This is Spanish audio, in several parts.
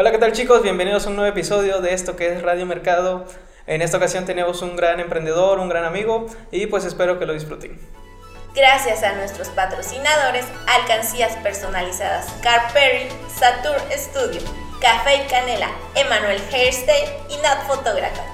Hola, ¿qué tal chicos? Bienvenidos a un nuevo episodio de esto que es Radio Mercado. En esta ocasión tenemos un gran emprendedor, un gran amigo y pues espero que lo disfruten. Gracias a nuestros patrocinadores, alcancías personalizadas Carperry, Satur Studio, Café y Canela, Emanuel Hairstyle y Nat Fotógrafa.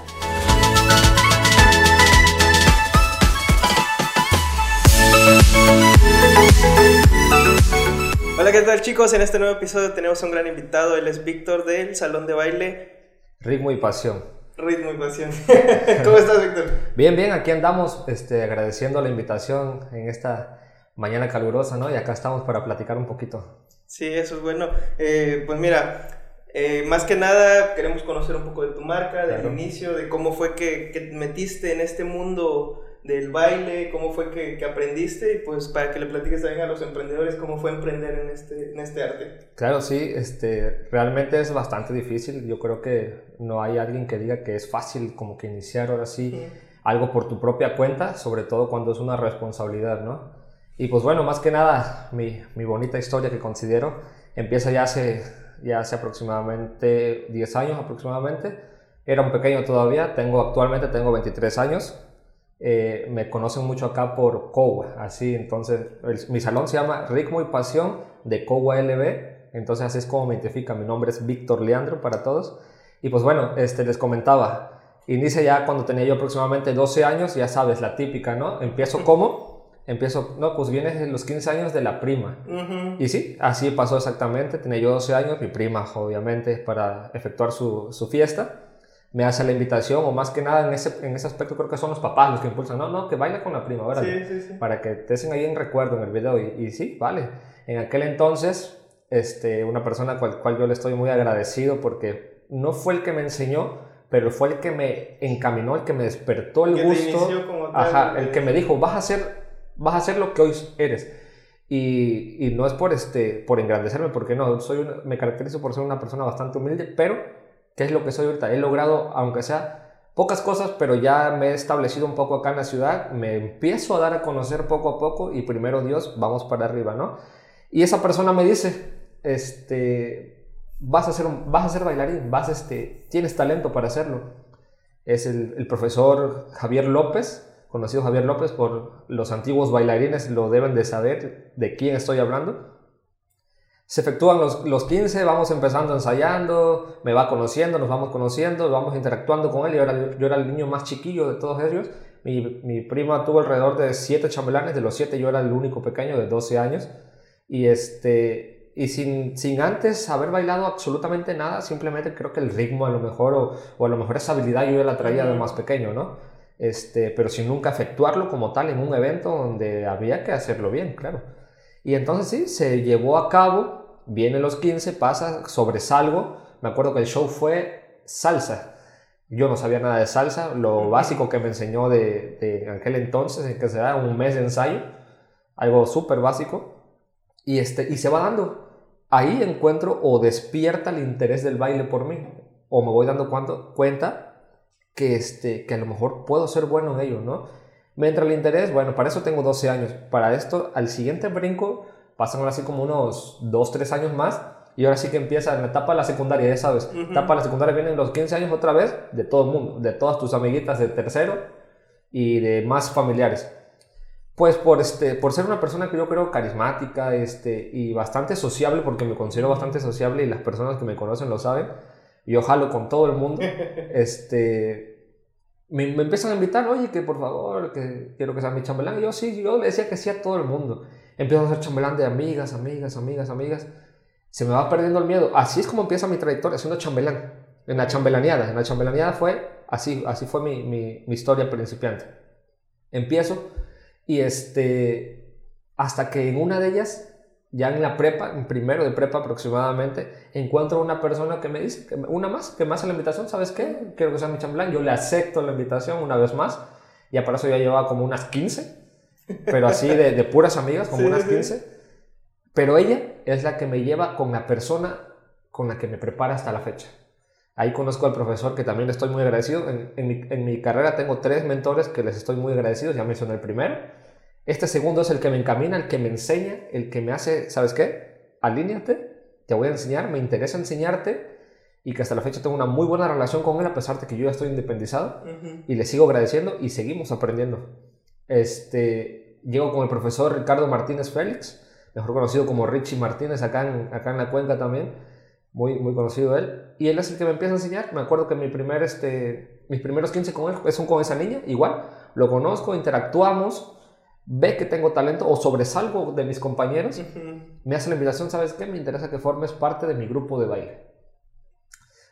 Hola, ¿qué tal chicos? En este nuevo episodio tenemos un gran invitado, él es Víctor del Salón de Baile. Ritmo y pasión. Ritmo y pasión. ¿Cómo estás, Víctor? Bien, bien, aquí andamos este, agradeciendo la invitación en esta mañana calurosa, ¿no? Y acá estamos para platicar un poquito. Sí, eso es bueno. Eh, pues mira, eh, más que nada queremos conocer un poco de tu marca, del inicio, de cómo fue que, que metiste en este mundo del baile, cómo fue que, que, aprendiste y pues para que le platiques también a los emprendedores cómo fue emprender en este, en este arte. Claro, sí, este, realmente es bastante difícil. Yo creo que no hay alguien que diga que es fácil como que iniciar ahora sí, algo por tu propia cuenta, sobre todo cuando es una responsabilidad, ¿no? Y pues bueno, más que nada, mi, mi bonita historia que considero empieza ya hace, ya hace aproximadamente 10 años aproximadamente. Era un pequeño todavía, tengo actualmente tengo 23 años eh, me conocen mucho acá por COWA, así, entonces mi salón se llama Ritmo y Pasión de COWA LB, entonces así es como me identifica, mi nombre es Víctor Leandro para todos, y pues bueno, este, les comentaba, inicia ya cuando tenía yo aproximadamente 12 años, ya sabes, la típica, ¿no? Empiezo como, empiezo, no, pues vienes de los 15 años de la prima, y sí, así pasó exactamente, tenía yo 12 años, mi prima obviamente para efectuar su, su fiesta, me hace la invitación, o más que nada en ese, en ese aspecto creo que son los papás los que impulsan, no, no, que baile con la prima, ¿verdad? Sí, sí, sí. Para que te hacen ahí en recuerdo en el video, y, y sí, vale. En aquel entonces, este, una persona a cual, cual yo le estoy muy agradecido porque no fue el que me enseñó, pero fue el que me encaminó, el que me despertó el gusto, ajá, el que me dijo, vas a hacer, vas a hacer lo que hoy eres. Y, y no es por, este, por engrandecerme, porque no, soy una, me caracterizo por ser una persona bastante humilde, pero ¿Qué es lo que soy ahorita? He logrado, aunque sea pocas cosas, pero ya me he establecido un poco acá en la ciudad, me empiezo a dar a conocer poco a poco y primero Dios, vamos para arriba, ¿no? Y esa persona me dice, este, vas a ser, vas a ser bailarín, vas, este, tienes talento para hacerlo. Es el, el profesor Javier López, conocido Javier López por los antiguos bailarines, lo deben de saber de quién estoy hablando se efectúan los, los 15, vamos empezando ensayando, me va conociendo, nos vamos conociendo, vamos interactuando con él. Yo era, yo era el niño más chiquillo de todos ellos. Mi, mi prima tuvo alrededor de 7 chambelanes, de los 7 yo era el único pequeño de 12 años. Y, este, y sin, sin antes haber bailado absolutamente nada, simplemente creo que el ritmo a lo mejor, o, o a lo mejor esa habilidad yo ya la traía de más pequeño, ¿no? Este, pero sin nunca efectuarlo como tal en un evento donde había que hacerlo bien, claro. Y entonces sí, se llevó a cabo, vienen los 15, pasa, sobresalgo. Me acuerdo que el show fue salsa. Yo no sabía nada de salsa, lo básico que me enseñó de, de aquel entonces, en que se da un mes de ensayo, algo súper básico, y, este, y se va dando. Ahí encuentro o despierta el interés del baile por mí, o me voy dando cuando, cuenta que, este, que a lo mejor puedo ser bueno en ello, ¿no? Me entra el interés, bueno, para eso tengo 12 años. Para esto, al siguiente brinco, pasan ahora así como unos 2, 3 años más. Y ahora sí que empieza la etapa de la secundaria, ya sabes. Uh -huh. Etapa de la secundaria vienen los 15 años otra vez, de todo el mundo, de todas tus amiguitas de tercero y de más familiares. Pues por, este, por ser una persona que yo creo carismática este, y bastante sociable, porque me considero bastante sociable y las personas que me conocen lo saben, yo jalo con todo el mundo. este, me, me, empiezan a invitar, oye, que por favor, que quiero que sea mi chambelán. Yo sí, yo le decía que sí a todo el mundo. Empiezo a ser chambelán de amigas, amigas, amigas, amigas. Se me va perdiendo el miedo. Así es como empieza mi trayectoria, siendo chambelán. En la chambelaneada. En la chambelaneada fue así, así fue mi, mi, mi historia principiante. Empiezo y este, hasta que en una de ellas ya en la prepa, en primero de prepa aproximadamente, encuentro una persona que me dice, una más, que me hace la invitación, ¿sabes qué? Quiero que sea mi chambelán, yo le acepto la invitación una vez más, ya para eso ya llevaba como unas 15, pero así de, de puras amigas, como sí, unas 15, sí. pero ella es la que me lleva con la persona con la que me prepara hasta la fecha. Ahí conozco al profesor que también estoy muy agradecido. En, en, mi, en mi carrera tengo tres mentores que les estoy muy agradecido, ya mencioné el primero. Este segundo es el que me encamina, el que me enseña, el que me hace, ¿sabes qué? Alíñate, te voy a enseñar, me interesa enseñarte. y que hasta la fecha tengo una muy buena relación con él a pesar de que yo ya estoy independizado y le sigo agradeciendo y seguimos aprendiendo. Este, llego con el profesor Ricardo Martínez Félix, mejor conocido como Richie Martínez acá en, acá en la cuenca también, muy, muy conocido él, y él es el que me empieza a enseñar. Me acuerdo que mi primer, este, mis primeros 15 con él son con esa niña, igual, lo conozco, interactuamos, ve que tengo talento o sobresalgo de mis compañeros, me hace la invitación, ¿sabes qué? Me interesa que formes parte de mi grupo de baile.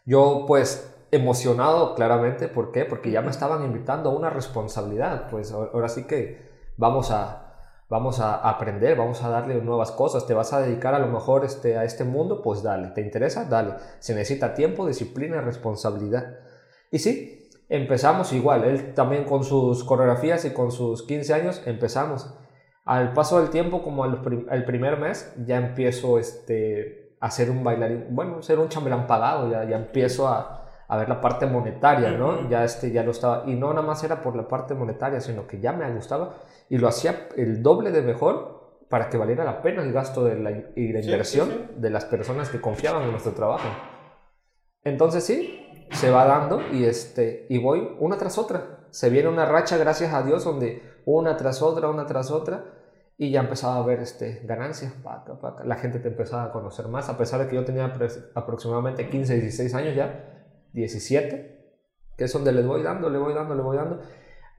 Yo pues emocionado claramente, ¿por qué? Porque ya me estaban invitando a una responsabilidad, pues ahora sí que vamos a, vamos a aprender, vamos a darle nuevas cosas, te vas a dedicar a lo mejor este, a este mundo, pues dale, ¿te interesa? Dale, se necesita tiempo, disciplina, responsabilidad. Y sí, empezamos igual, él también con sus coreografías y con sus 15 años empezamos. Al paso del tiempo, como el primer mes, ya empiezo este, a ser un bailarín, bueno, ser un chambelán pagado, ya, ya empiezo a, a ver la parte monetaria, ¿no? Ya, este, ya lo estaba, y no nada más era por la parte monetaria, sino que ya me gustaba y lo hacía el doble de mejor para que valiera la pena el gasto de la, y la inversión de las personas que confiaban en nuestro trabajo. Entonces sí, se va dando y, este, y voy una tras otra. Se viene una racha, gracias a Dios, donde una tras otra, una tras otra, y ya empezaba a ver este, ganancias. La gente te empezaba a conocer más, a pesar de que yo tenía aproximadamente 15, 16 años ya, 17, que es donde le voy dando, le voy dando, le voy dando.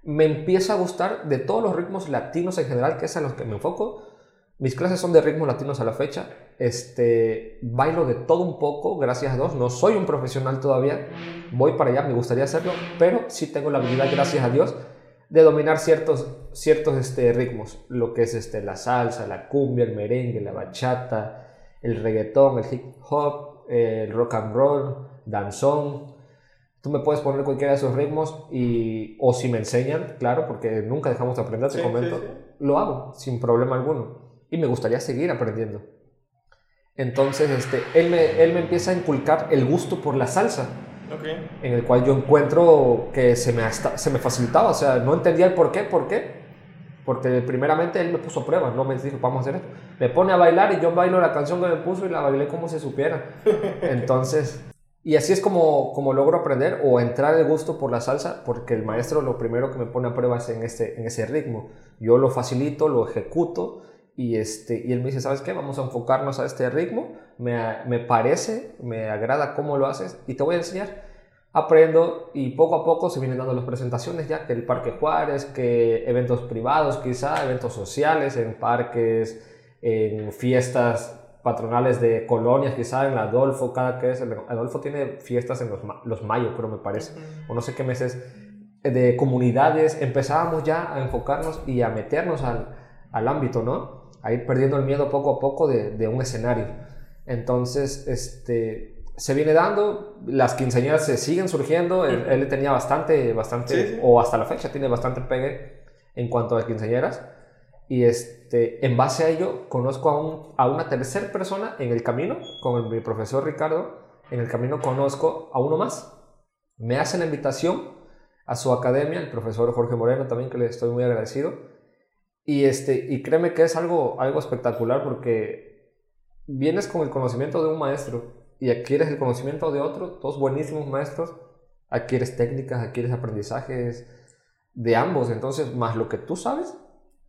Me empieza a gustar de todos los ritmos latinos en general, que es a los que me enfoco. Mis clases son de ritmos latinos a la fecha este, bailo de todo un poco, gracias a Dios. No soy un profesional todavía, voy para allá, me gustaría hacerlo, pero sí tengo la habilidad, gracias a Dios, de dominar ciertos, ciertos este, ritmos, lo que es este, la salsa, la cumbia, el merengue, la bachata, el reggaetón, el hip hop, el rock and roll, danzón. Tú me puedes poner cualquiera de esos ritmos y, o si me enseñan, claro, porque nunca dejamos de aprender, te comento, lo hago sin problema alguno. Y me gustaría seguir aprendiendo. Entonces, este, él, me, él me empieza a inculcar el gusto por la salsa. En el cual yo encuentro que se me, se me facilitaba, o sea, no entendía el por qué, por qué. Porque primeramente él me puso a prueba, no me dijo, vamos a hacer esto. Me pone a bailar y yo bailo la canción que me puso y la bailé como se supiera. Entonces, y así es como, como logro aprender o entrar el gusto por la salsa, porque el maestro lo primero que me pone a prueba es en, este, en ese ritmo. Yo lo facilito, lo ejecuto y, este, y él me dice, ¿sabes qué? Vamos a enfocarnos a este ritmo. Me, me parece, me agrada cómo lo haces y te voy a enseñar. Aprendo y poco a poco se vienen dando las presentaciones ya, que el Parque Juárez, que eventos privados quizá, eventos sociales en parques, en fiestas patronales de colonias, quizá en Adolfo, cada que es, Adolfo tiene fiestas en los, los mayo, pero me parece, o no sé qué meses, de comunidades, empezábamos ya a enfocarnos y a meternos al, al ámbito, ¿no? A ir perdiendo el miedo poco a poco de, un escenario. Entonces, este, se viene dando, las quinceañeras se siguen surgiendo, él, tenía bastante, bastante, o hasta la fecha tiene bastante pegue en cuanto a quinceañeras. Y este, en base a ello, conozco a, un, a una tercera persona en el camino, con mi profesor Ricardo, en el camino conozco a uno más. Me hace la invitación a su academia, el profesor Jorge Moreno también, que le estoy muy agradecido y, este, y créeme que es algo, algo espectacular porque vienes con el conocimiento de un maestro y adquieres el conocimiento de otro, dos buenísimos maestros, adquieres técnicas, adquieres aprendizajes de ambos, entonces más lo que tú sabes,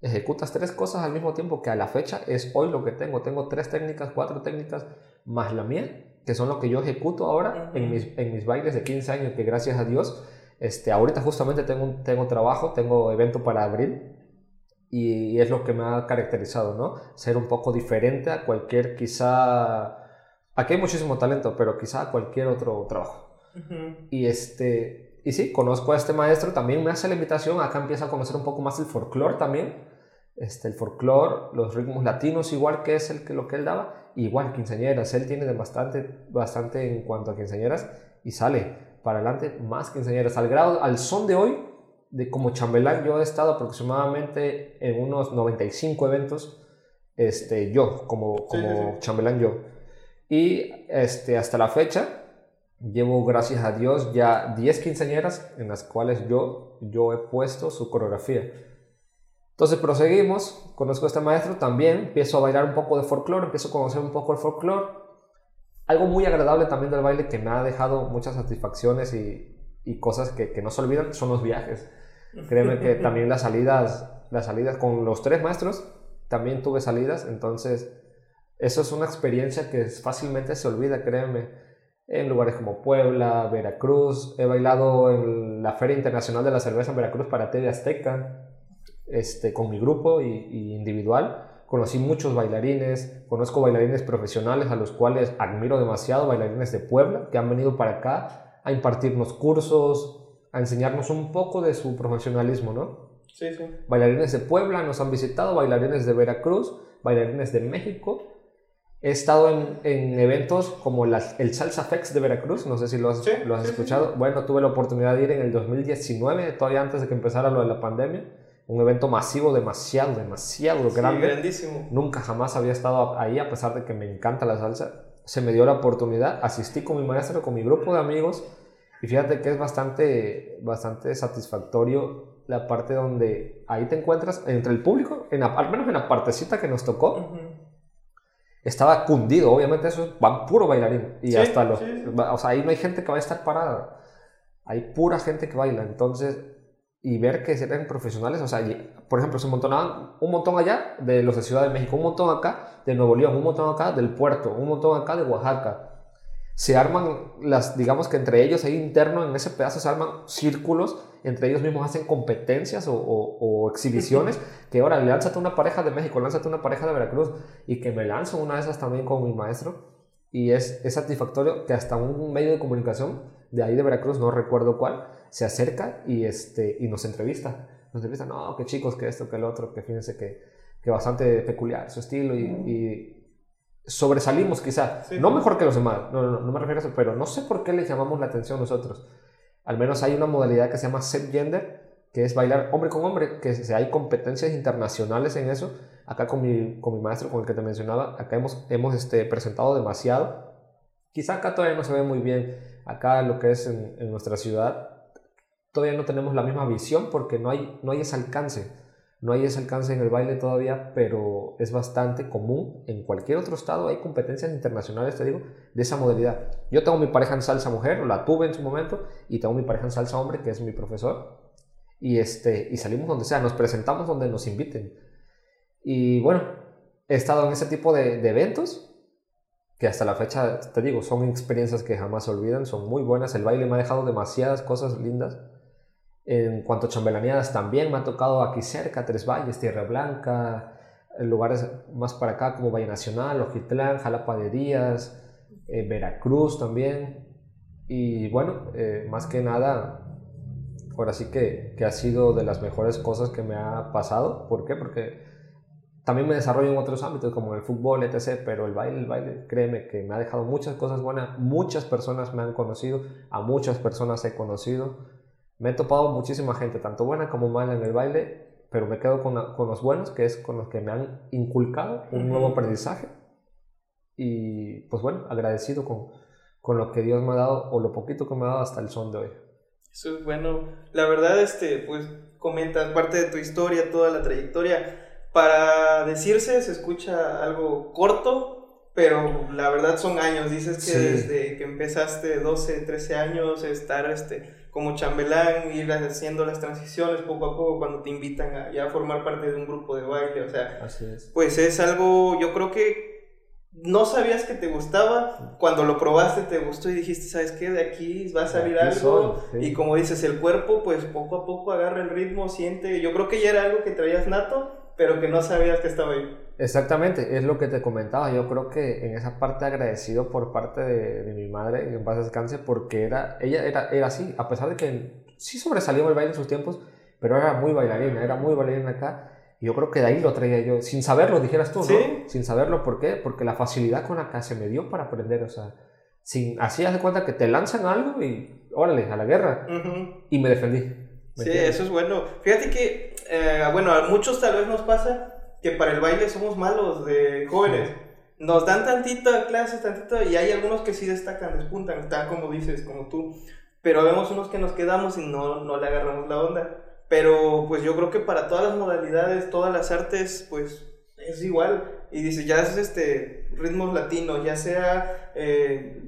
ejecutas tres cosas al mismo tiempo que a la fecha es hoy lo que tengo, tengo tres técnicas, cuatro técnicas, más la mía, que son lo que yo ejecuto ahora en mis, en mis bailes de 15 años, que gracias a Dios, este, ahorita justamente tengo, tengo trabajo, tengo evento para abril, y es lo que me ha caracterizado, ¿no? Ser un poco diferente a cualquier quizá... Aquí hay muchísimo talento, pero quizá a cualquier otro trabajo. Y este... Y sí, conozco a este maestro, también me hace la invitación, acá empieza a conocer un poco más el folclore también. Este, el folclore, los ritmos latinos, igual que es el que, lo que él daba, igual quinceañeras, él tiene de bastante, bastante en cuanto a quinceañeras y sale para adelante más quinceañeras, al grado, al son de hoy, de como chambelán yo he estado aproximadamente en unos 95 eventos, este, yo, como, como chambelán yo. Y este, hasta la fecha llevo, gracias a Dios, ya 10 quinceañeras en las cuales yo, yo he puesto su coreografía. Entonces proseguimos, conozco a este maestro también, empiezo a bailar un poco de folclore, empiezo a conocer un poco el folclore algo muy agradable también del baile que me ha dejado muchas satisfacciones y, y cosas que, que, no se olvidan son los viajes. Créeme que también las salidas, las salidas con los tres maestros, también tuve salidas, entonces eso es una experiencia que fácilmente se olvida, créeme. En lugares como Puebla, Veracruz, he bailado en la Feria Internacional de la Cerveza en Veracruz para TV Azteca, este, con mi grupo y, individual conocí muchos bailarines, conozco bailarines profesionales a los cuales admiro demasiado, bailarines de Puebla que han venido para acá a impartirnos cursos, a enseñarnos un poco de su profesionalismo, ¿no? Sí, sí. Bailarines de Puebla nos han visitado, bailarines de Veracruz, bailarines de México. He estado en, en eventos como las, el Salsa Fex de Veracruz, no sé si lo has, Sí, lo has sí, sí, escuchado. Bueno, tuve la oportunidad de ir en el 2019, todavía antes de que empezara lo de la pandemia. Un evento masivo, demasiado, demasiado grande. grandísimo. Nunca jamás había estado ahí, a pesar de que me encanta la salsa. Se me dio la oportunidad, asistí con mi maestro, con mi grupo de amigos, y fíjate que es bastante, bastante satisfactorio la parte donde ahí te encuentras entre el público, en la- al menos en la partecita que nos tocó, Ujú. estaba cundido. Obviamente eso es van puro bailarín. Y Sí, hasta los... sí. O sea, ahí no hay gente que va a estar parada. Hay pura gente que baila. Entonces, y ver que eran profesionales, o sea, por ejemplo, se montonaban un montón allá de los de Ciudad de México, un montón acá de Nuevo León, un montón acá del puerto, un montón acá de Oaxaca. Se arman las, digamos que entre ellos ahí interno, en ese pedazo se arman círculos, entre ellos mismos hacen competencias o, o- o exhibiciones, que ahora lánzate una pareja de México, lánzate una pareja de Veracruz, y que me lanzo una de esas también con mi maestro, y es, es satisfactorio que hasta un medio de comunicación de ahí de Veracruz, no recuerdo cuál, se acerca y, este, y nos entrevista. Nos entrevista, no, que chicos, que esto, que el otro, que fíjense que, que bastante peculiar su estilo y, y sobresalimos quizá. Sí, no sí. mejor que los demás, no, no, no me refiero a eso, pero no sé por qué le llamamos la atención nosotros. Al menos hay una modalidad que se llama set gender, que es bailar hombre con hombre, que se- hay competencias internacionales en eso. Acá con mi, con mi maestro, con el que te mencionaba, acá hemos, hemos este, presentado demasiado. Quizá acá todavía no se ve muy bien, acá lo que es en, en nuestra ciudad, todavía no tenemos la misma visión porque no hay, no hay ese alcance. No hay ese alcance en el baile todavía, pero es bastante común. En cualquier otro estado hay competencias internacionales, te digo, de esa modalidad. Yo tengo mi pareja en salsa mujer, la tuve en su momento, y tengo mi pareja en salsa hombre, que es mi profesor. Y, este, y salimos donde sea, nos presentamos donde nos inviten. Y bueno, he estado en ese tipo de, de eventos que hasta la fecha, te digo, son experiencias que jamás se olvidan, son muy buenas. El baile me ha dejado demasiadas cosas lindas. En cuanto a chambelaneadas, también me ha tocado aquí cerca, Tres Valles, Tierra Blanca, lugares más para acá como Valle Nacional, Ojitlán, Jalapa de Díaz, eh, Veracruz también. Y bueno, eh, más que nada, ahora sí que, que ha sido de las mejores cosas que me ha pasado. ¿Por qué? Porque también me desarrollo en otros ámbitos como el fútbol, etc. Pero el baile, el baile, créeme que me ha dejado muchas cosas buenas. Muchas personas me han conocido, a muchas personas he conocido. Me he topado muchísima gente, tanto buena como mala en el baile, pero me quedo con, la- con los buenos, que es con los que me han inculcado un nuevo aprendizaje. Y pues bueno, agradecido con, con lo que Dios me ha dado o lo poquito que me ha dado hasta el son de hoy. Eso es bueno. La verdad, este, pues comentas parte de tu historia, toda la trayectoria. Para decirse, se escucha algo corto, pero la verdad son años. Dices que Sí. desde que empezaste 12, 13 años, estar este, como chambelán, ir haciendo las transiciones poco a poco cuando te invitan a ya formar parte de un grupo de baile. O sea, Así es. pues es algo, yo creo que no sabías que te gustaba, cuando lo probaste te gustó y dijiste, ¿sabes qué? De aquí va a salir Aquí algo. soy, sí. Y como dices, el cuerpo pues poco a poco agarra el ritmo, siente, yo creo que ya era algo que traías nato, pero que no sabías que estaba ahí. Exactamente, es lo que te comentaba. Yo creo que en esa parte agradecido por parte de, de mi madre, en paz descanse, porque era, ella era, era así, a pesar de que sí sobresalió en el baile en sus tiempos, pero era muy bailarina, era muy bailarina acá. Y yo creo que de ahí lo traía yo, sin saberlo, dijeras tú, ¿no? Sí. Sin saberlo, ¿por qué? Porque la facilidad con la que se me dio para aprender, o sea, sin, así haz de cuenta que te lanzan algo y órale, a la guerra. Y me defendí. ¿me Sí, entiendes? eso es bueno. Fíjate que, eh, bueno, a muchos tal vez nos pasa que para el baile somos malos de jóvenes. Nos dan tantita clases, tantito, y hay algunos que sí destacan, despuntan, están como dices, como tú. Pero vemos unos que nos quedamos y no, no le agarramos la onda. Pero pues yo creo que para todas las modalidades, todas las artes, pues es igual. y dices, ya es este, ritmos latinos, ya sea eh,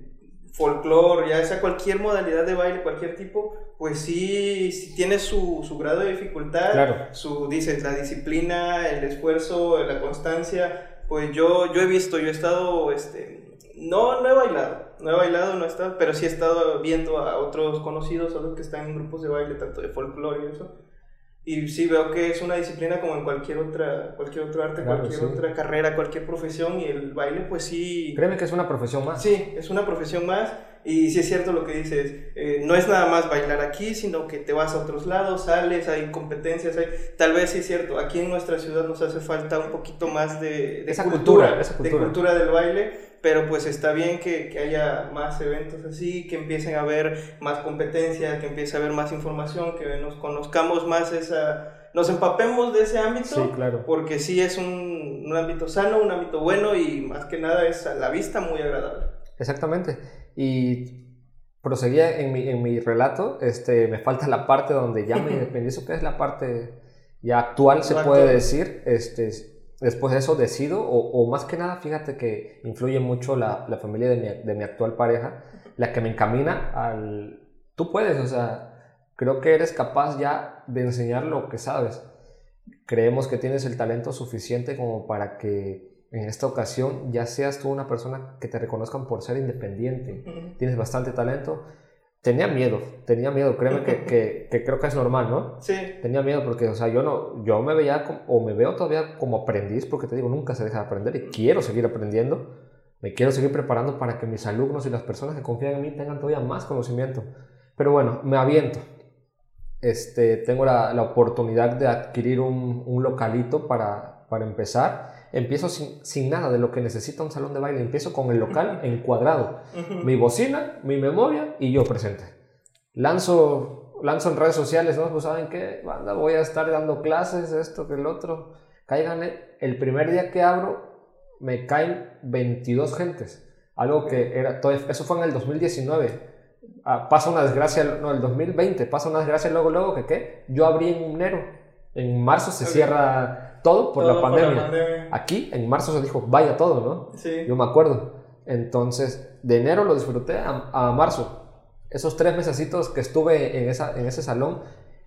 folclore, ya sea cualquier modalidad de baile, cualquier tipo, pues sí, sí tiene su, su grado de dificultad, Claro. su, dices, la disciplina, el esfuerzo, la constancia, pues yo, yo he visto, yo he estado, este, no, no he bailado, no he bailado, no he estado, pero sí he estado viendo a otros conocidos, otros que están en grupos de baile, tanto de folclore y eso, y sí veo que es una disciplina como en cualquier otra, cualquier otro arte, Claro, cualquier sí. otra carrera, cualquier profesión, y el baile pues sí... Créeme que es una profesión más. Sí, es una profesión más y sí es cierto lo que dices, eh, no es nada más bailar aquí, sino que te vas a otros lados, sales, hay competencias, hay, tal vez sí es cierto, aquí en nuestra ciudad nos hace falta un poquito más de, de Esa cultura, esa de cultura. cultura del baile, pero pues está bien que, que haya más eventos así, que empiecen a haber más competencia, que empiece a haber más información, que nos conozcamos más esa, nos empapemos de ese ámbito Sí, claro. porque sí es un, un ámbito sano, un ámbito bueno y más que nada es a la vista muy agradable. Exactamente. Y proseguía en mi, en mi relato, este, me falta la parte donde ya me independizo, que es la parte ya actual, se puede decir. Este, después de eso decido, o, o más que nada, fíjate que influye mucho la, la familia de mi, de mi actual pareja, la que me encamina al... Tú puedes, o sea, creo que eres capaz ya de enseñar lo que sabes. Creemos que tienes el talento suficiente como para que en esta ocasión ya seas tú una persona que te reconozcan por ser independiente. Tienes bastante talento. Tenía miedo, tenía miedo, créeme que, que, que creo que es normal, ¿no? Sí, Tenía miedo porque, o sea, yo no, yo me veía como- o me veo todavía como aprendiz, porque te digo, nunca se deja de aprender y quiero seguir aprendiendo. Me quiero seguir preparando para que mis alumnos y las personas que confían en mí tengan todavía más conocimiento. Pero bueno, me aviento. Este, tengo la, la oportunidad de adquirir un, un localito para, para empezar. Empiezo sin, sin nada de lo que necesita un salón de baile. Empiezo con el local encuadrado. Mi bocina, mi memoria y yo presente. Lanzo, lanzo en redes sociales, ¿no? Pues saben qué, banda, voy a estar dando clases, esto, que el otro. Cáiganle. El primer día que abro, me caen 22 gentes. Algo que era, todo, eso fue en el 2019. Ah, pasa una desgracia, no, el 2020, pasa una desgracia luego, luego, que qué. Yo abrí en enero. En marzo se cierra todo por todo la pandemia. pandemia. Aquí, en marzo se dijo, vaya todo, ¿no? Sí. Yo me acuerdo. Entonces, de enero lo disfruté a, a marzo. Esos tres mesecitos que estuve en, esa, en ese salón,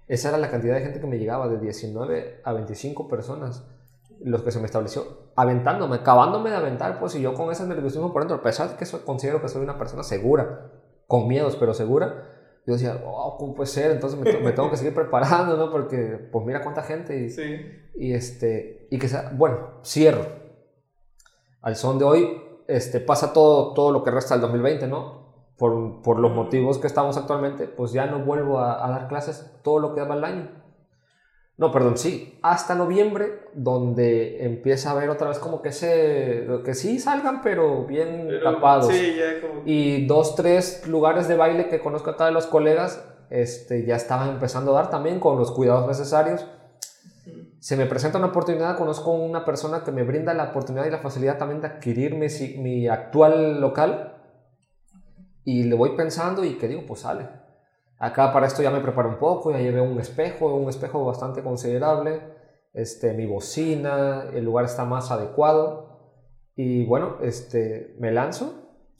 esa era la cantidad de gente que me llegaba, de 19 a 25 personas, los que se me estableció, aventándome, acabándome de aventar, pues, y yo con ese nerviosismo por dentro, a pesar de que soy- considero que soy una persona segura, con miedos, pero segura, yo decía, oh, ¿cómo puede ser? Entonces me, me tengo que seguir preparando, ¿no? Porque, pues, mira cuánta gente y, Sí. y este y que sea bueno cierro al son de hoy este pasa todo todo lo que resta del 2020 no por, por los motivos que estamos actualmente pues ya no vuelvo a, a dar clases todo lo que daba el año no perdón sí hasta noviembre donde empieza a ver otra vez como que se que sí salgan pero bien Pero, tapados Sí, ya como. y dos, tres lugares de baile que conozco acá de los colegas, este, ya estaban empezando a dar también con los cuidados necesarios. Se me presenta una oportunidad, conozco una persona que me brinda la oportunidad y la facilidad también de adquirir mi, mi actual local y le voy pensando y que digo, pues sale. Acá para esto ya me preparo un poco, ya llevé un espejo, un espejo bastante considerable, este, mi bocina, el lugar está más adecuado y bueno, este, me lanzo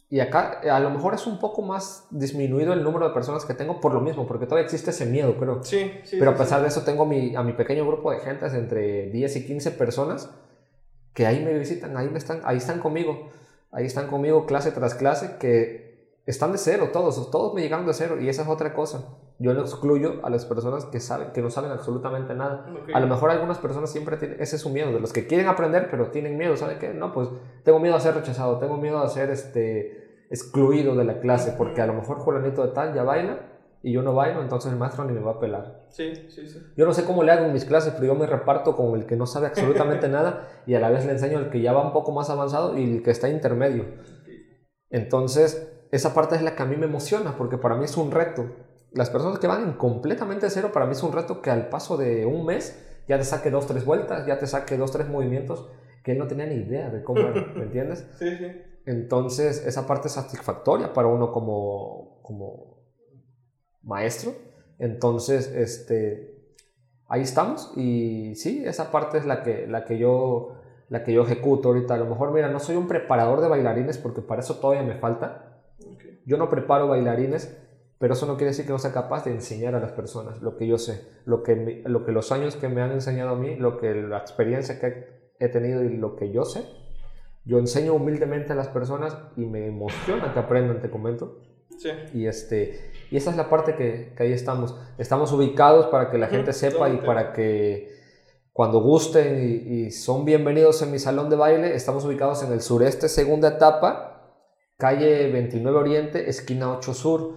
y acá a lo mejor es un poco más disminuido el número de personas que tengo por lo mismo, porque todavía existe ese miedo, creo. Sí, sí. Pero a pesar sí. de eso tengo mi, a mi pequeño grupo de gentes entre 10 y 15 personas que ahí me visitan, ahí, me están, ahí están conmigo, ahí están conmigo clase tras clase, que están de cero todos, todos me llegaron de cero y esa es otra cosa. Yo no excluyo a las personas que, saben, que no saben absolutamente nada. A lo mejor algunas personas siempre tienen, ese es su miedo, de los que quieren aprender pero tienen miedo, ¿saben qué? No, pues tengo miedo a ser rechazado, tengo miedo a ser este, excluido de la clase, porque a lo mejor Julanito de tal ya baila y yo no bailo, entonces el maestro ni me va a pelar. Sí, sí, sí. Yo no sé cómo le hago en mis clases, pero yo me reparto con el que no sabe absolutamente nada y a la vez le enseño al que ya va un poco más avanzado y el que está intermedio. Entonces, esa parte es la que a mí me emociona, porque para mí es un reto. Las personas que van en completamente cero, para mí es un reto que al paso de un mes ya te saque dos, tres vueltas, ya te saque dos, tres movimientos que él no tenía ni idea de cómo era, ¿me entiendes? Sí, sí. Entonces, esa parte es satisfactoria para uno como, como maestro. Entonces, este, ahí estamos. Y sí, esa parte es la que, la que yo la que yo ejecuto ahorita. A lo mejor, mira, no soy un preparador de bailarines porque para eso todavía me falta. Yo no preparo bailarines, pero eso no quiere decir que no sea capaz de enseñar a las personas lo que yo sé, lo que, lo que los años que me han enseñado a mí, lo que la experiencia que he tenido y lo que yo sé. Yo enseño humildemente a las personas y me emociona que aprendan, te comento. Sí. Y, este, y esa es la parte que, que ahí estamos. Estamos ubicados para que la gente sepa y para que cuando gusten y, y, son bienvenidos en mi salón de baile, estamos ubicados en el sureste, segunda etapa, calle 29 Oriente, esquina 8 Sur,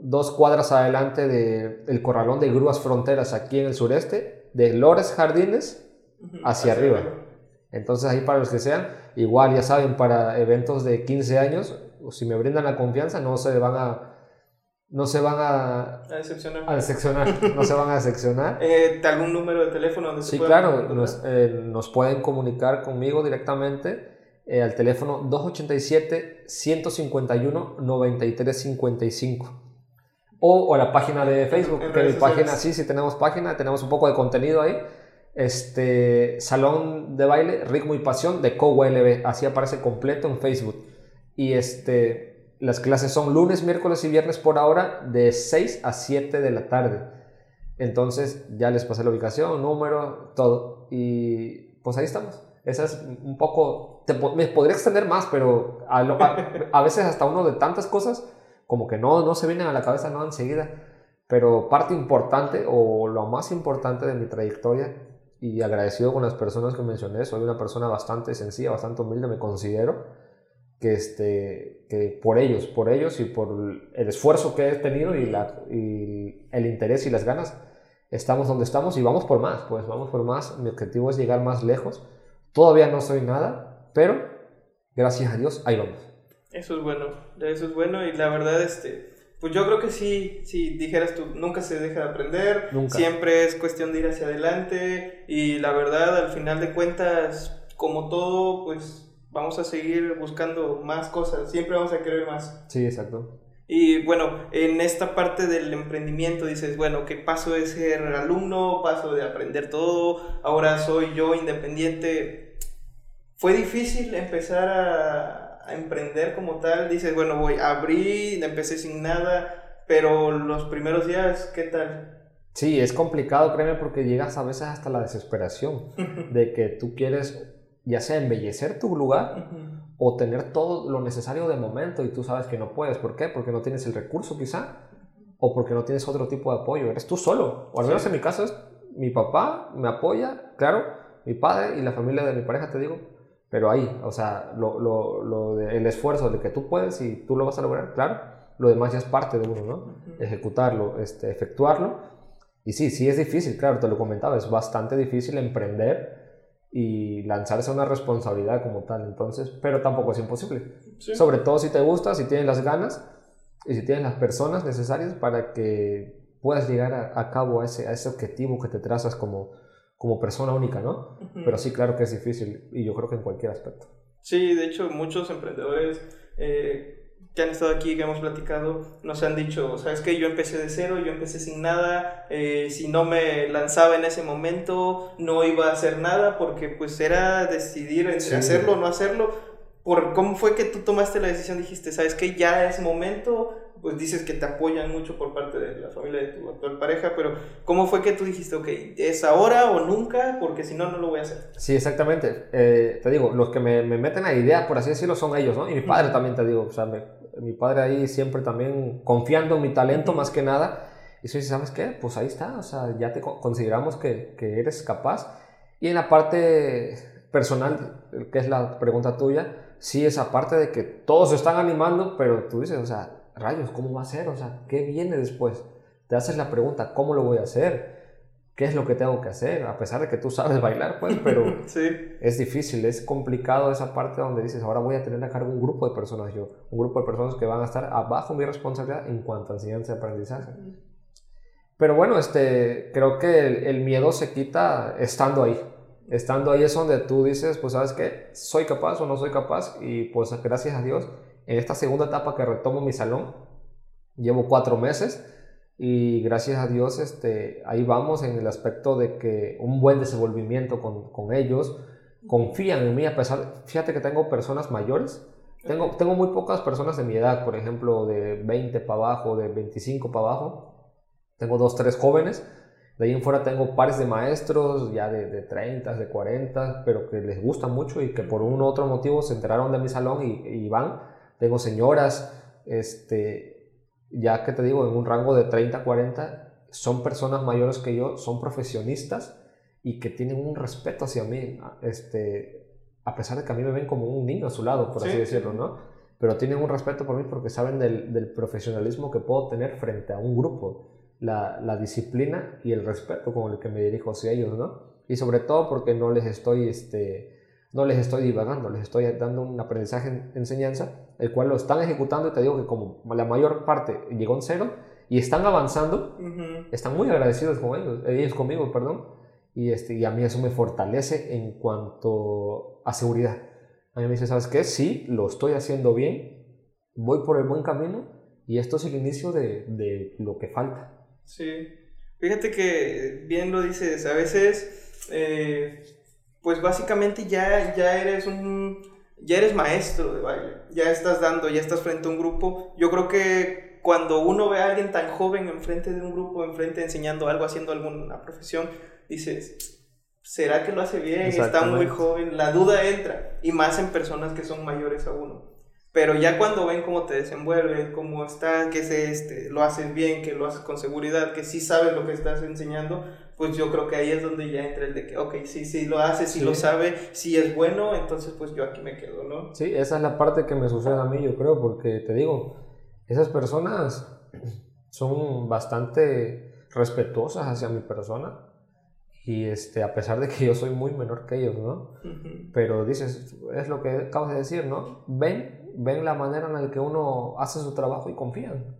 dos cuadras adelante del el corralón de grúas fronteras aquí en el sureste, de Lores Jardines hacia, arriba. Entonces ahí para los que sean, igual ya saben, para eventos de 15 años, si me brindan la confianza, no se van a no se van a, a decepcionar. A decepcionar, no se van a decepcionar. Eh, ¿Algún número de teléfono donde Sí, claro, nos, eh, nos, pueden comunicar conmigo directamente eh, al teléfono 287-151-9355 o, o a la página de Facebook, que mi página, sí, sí tenemos página, tenemos un poco de contenido ahí. Este Salón de Baile, Ritmo y Pasión de CoWLB, así aparece completo en Facebook. Y este las clases son lunes, miércoles y viernes por ahora de 6 a 7 de la tarde. Entonces ya les pasé la ubicación, número, todo. Y pues ahí estamos. Esa es un poco... me podría extender más, pero a, veces hasta uno de tantas cosas como que no, no se vienen a la cabeza, no enseguida. Pero parte importante o lo más importante de mi trayectoria y agradecido con las personas que mencioné, soy una persona bastante sencilla, bastante humilde, me considero que, este, que por ellos, por ellos y por el esfuerzo que he tenido y, la, y el interés y las ganas, estamos donde estamos y vamos por más, pues vamos por más. Mi objetivo es llegar más lejos. Todavía no soy nada, pero gracias a Dios, ahí vamos. Eso es bueno, eso es bueno y la verdad, este, pues yo creo que sí, si dijeras tú, nunca se deja de aprender, siempre es cuestión de ir hacia adelante y la verdad, al final de cuentas, como todo, pues vamos a seguir buscando más cosas, siempre vamos a querer más. Sí, exacto. Y bueno, en esta parte del emprendimiento dices, bueno, que paso de ser alumno, paso de aprender todo, ahora soy yo independiente. ¿Fue difícil empezar a, a emprender como tal? Dices, bueno, voy, abrí, empecé sin nada, pero los primeros días, ¿qué tal? Sí, es complicado, créeme, porque llegas a veces hasta la desesperación de que tú quieres ya sea embellecer tu lugar o tener todo lo necesario de momento y tú sabes que no puedes. ¿Por qué? Porque no tienes el recurso quizá o porque no tienes otro tipo de apoyo. Eres tú solo. O al menos en mi caso es mi papá me apoya, claro, mi padre y la familia de mi pareja, te digo. Pero ahí, o sea, lo, lo, lo de, el esfuerzo de que tú puedes y tú lo vas a lograr, claro, lo demás ya es parte de uno, ¿no? Ejecutarlo, este, efectuarlo. Y sí, sí es difícil, claro, te lo comentaba, es bastante difícil emprender y lanzarse una responsabilidad como tal. Entonces, pero tampoco es imposible. Sobre todo si te gusta, si tienes las ganas y si tienes las personas necesarias para que puedas llegar a, cabo a ese, a ese objetivo que te trazas como, como persona única, ¿no? Pero sí, claro que es difícil y yo creo que en cualquier aspecto. Sí, de hecho, muchos emprendedores eh, que han estado aquí, que hemos platicado, nos han dicho, sabes que yo empecé de cero, yo empecé sin nada, eh, si no me lanzaba en ese momento, no iba a hacer nada, porque pues era decidir entre hacerlo o no hacerlo. Por cómo fue que tú tomaste la decisión, dijiste, sabes que ya es momento, pues dices que te apoyan mucho por parte de la familia de tu actual pareja, pero ¿cómo fue que tú dijiste, ok, es ahora o nunca? Porque si no, no lo voy a hacer. Sí, exactamente. Eh, te digo, los que me, me, meten a idea, por así decirlo, son ellos, ¿no? Y mi padre también, te digo, o sea, mi padre ahí siempre también confiando en mi talento más que nada. Y eso ¿sabes qué? Pues ahí está, o sea, ya te consideramos que, que eres capaz. Y en la parte personal, que es la pregunta tuya, sí, esa parte de que todos se están animando, pero tú dices, o sea, rayos, ¿cómo va a ser? O sea, ¿qué viene después? Te haces la pregunta, ¿cómo lo voy a hacer? ¿Qué es lo que tengo que hacer? A pesar de que tú sabes bailar, pues, pero sí. es difícil, es complicado esa parte donde dices, ahora voy a tener a cargo un grupo de personas yo, un grupo de personas que van a estar abajo mi responsabilidad en cuanto a enseñanza y aprendizaje. Pero bueno, este, creo que el, el miedo se quita estando ahí. Estando ahí es donde tú dices, pues sabes qué, soy capaz o no soy capaz y pues gracias a Dios en esta segunda etapa que retomo mi salón, llevo cuatro meses y gracias a Dios este, ahí vamos en el aspecto de que un buen desenvolvimiento con, con ellos, confían en mí a pesar, fíjate que tengo personas mayores, tengo, tengo muy pocas personas de mi edad, por ejemplo, de 20 para abajo, de 25 para abajo, tengo dos, tres jóvenes, de ahí en fuera tengo pares de maestros ya de, de 30, de 40, pero que les gusta mucho y que por un u otro motivo se enteraron de mi salón y, y van. Tengo señoras, este, ya que te digo, en un rango de 30, 40, son personas mayores que yo, son profesionistas y que tienen un respeto hacia mí, este, a pesar de que a mí me ven como un niño a su lado, por así decirlo, ¿no? Pero tienen un respeto por mí porque saben del, del profesionalismo que puedo tener frente a un grupo, la, la, disciplina y el respeto con el que me dirijo hacia ellos, ¿no? Y sobre todo porque no les estoy, este, no les estoy divagando, les estoy dando un aprendizaje, enseñanza, el cual lo están ejecutando y te digo que como la mayor parte llegó en cero y están avanzando, están muy agradecidos con ellos, ellos conmigo, perdón, y, este, y a mí eso me fortalece en cuanto a seguridad. A mí me dice, ¿sabes qué? Sí, lo estoy haciendo bien, voy por el buen camino y esto es el inicio de, de lo que falta. Sí, fíjate que bien lo dices, a veces, eh, pues básicamente ya, ya eres un, ya eres maestro de baile, ya estás dando, ya estás frente a un grupo. Yo creo que cuando uno ve a alguien tan joven enfrente de un grupo, enfrente enseñando algo, haciendo alguna profesión, dices, ¿será que lo hace bien? Está muy joven, la duda entra, y más en personas que son mayores a uno. Pero ya cuando ven cómo te desenvuelves, cómo estás, que se, este, lo haces bien, que lo haces con seguridad, que sí sabes lo que estás enseñando, pues yo creo que ahí es donde ya entra el de que, ok, sí, sí lo hace, sí, lo sabe, sí es bueno, entonces pues yo aquí me quedo, ¿no? Sí, esa es la parte que me sucede a mí, yo creo, porque te digo, esas personas son bastante respetuosas hacia mi persona y este, a pesar de que yo soy muy menor que ellos, ¿no? Pero dices, es lo que acabas de decir, ¿no? Ven, ven la manera en la que uno hace su trabajo y confían.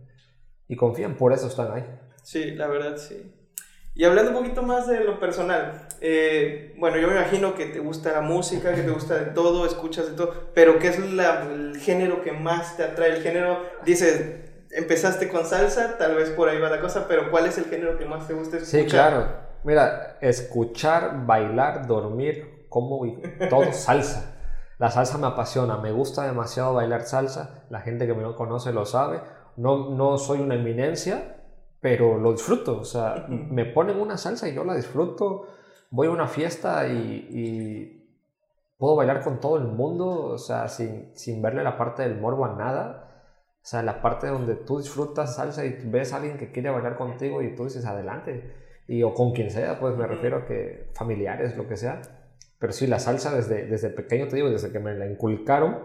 Y confían, por eso están ahí. Sí, la verdad, sí. Y hablando un poquito más de lo personal, eh, bueno, yo me imagino que te gusta la música, que te gusta de todo, escuchas de todo, pero ¿qué es el género que más te atrae? El género, dices, empezaste con salsa, tal vez por ahí va la cosa, pero ¿cuál es el género que más te gusta escuchar? Sí, claro. Mira, escuchar, bailar, dormir, como todo salsa. La salsa me apasiona, me gusta demasiado bailar salsa. La gente que me conoce lo sabe. No, no soy una eminencia, pero lo disfruto. O sea, me ponen una salsa y yo la disfruto. Voy a una fiesta y, puedo bailar con todo el mundo, o sea, sin, sin verle la parte del morbo a nada. O sea, la parte donde tú disfrutas salsa y ves a alguien que quiere bailar contigo y tú dices, adelante y, o con quien sea, pues me refiero a que familiares, lo que sea. Pero sí, la salsa desde, desde pequeño, te digo, desde que me la inculcaron,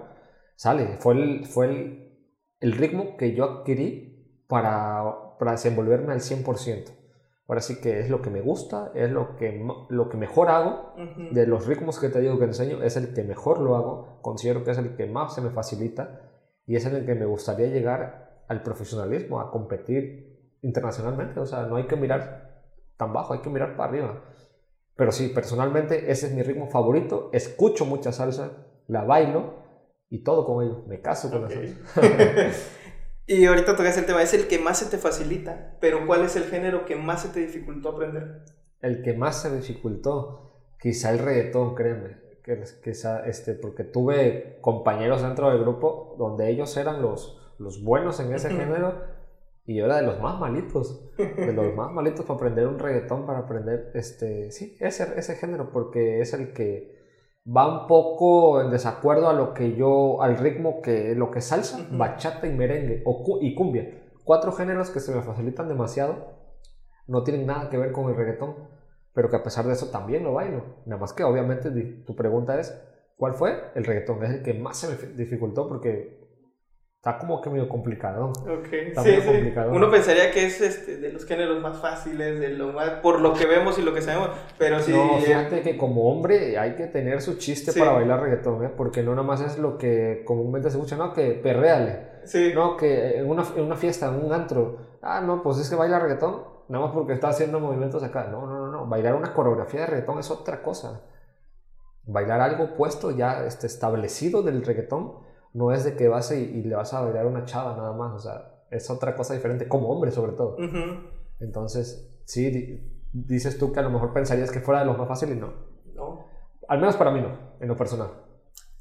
sale. Fue el, fue el, el ritmo que yo adquirí para, para desenvolverme al 100%. Ahora sí que es lo que me gusta, es lo que, lo que mejor hago. De los ritmos que te digo que enseño, es el que mejor lo hago. Considero que es el que más se me facilita y es en el que me gustaría llegar al profesionalismo, a competir internacionalmente. O sea, no hay que mirar tan bajo, hay que mirar para arriba. Pero sí, personalmente ese es mi ritmo favorito. Escucho mucha salsa, la bailo y todo con ello. Me caso con la salsa. y ahorita tocas el tema, es el que más se te facilita, pero ¿cuál es el género que más se te dificultó aprender? El que más se dificultó, quizá el reggaetón, créeme. Que, quizá, este, porque tuve compañeros dentro del grupo donde ellos eran los, los buenos en ese género y yo era de los más malitos, de los más malitos para aprender un reggaetón, para aprender, este, sí, ese, ese género, porque es el que va un poco en desacuerdo a lo que yo, al ritmo que, lo que salsa, bachata y merengue, o, y cumbia. Cuatro géneros que se me facilitan demasiado, no tienen nada que ver con el reggaetón, pero que a pesar de eso también lo bailo. Nada más que obviamente tu pregunta es, ¿cuál fue? El reggaetón, es el que más se me dificultó porque Está como que medio complicado. Okay. sí, sí. Uno pensaría que es este, de los géneros más fáciles, de lo más, por lo que vemos y lo que sabemos, pero sí. No, fíjate que como hombre hay que tener su chiste para bailar reggaetón, ¿eh? porque no nada más es lo que comúnmente se escucha, no, que perréale. Sí. No, que en una, en una fiesta, en un antro, ah, no, pues es que baila reggaetón, nada más porque está haciendo movimientos acá. No, no, no, no, bailar una coreografía de reggaetón es otra cosa. Bailar algo puesto ya este, establecido del reggaetón no es de que vas y, le vas a bailar a una chava nada más, o sea, es otra cosa diferente, como hombre sobre todo. Entonces, sí, dices tú que a lo mejor pensarías que fuera de lo más fácil y no. No. al menos para mí no, en lo personal.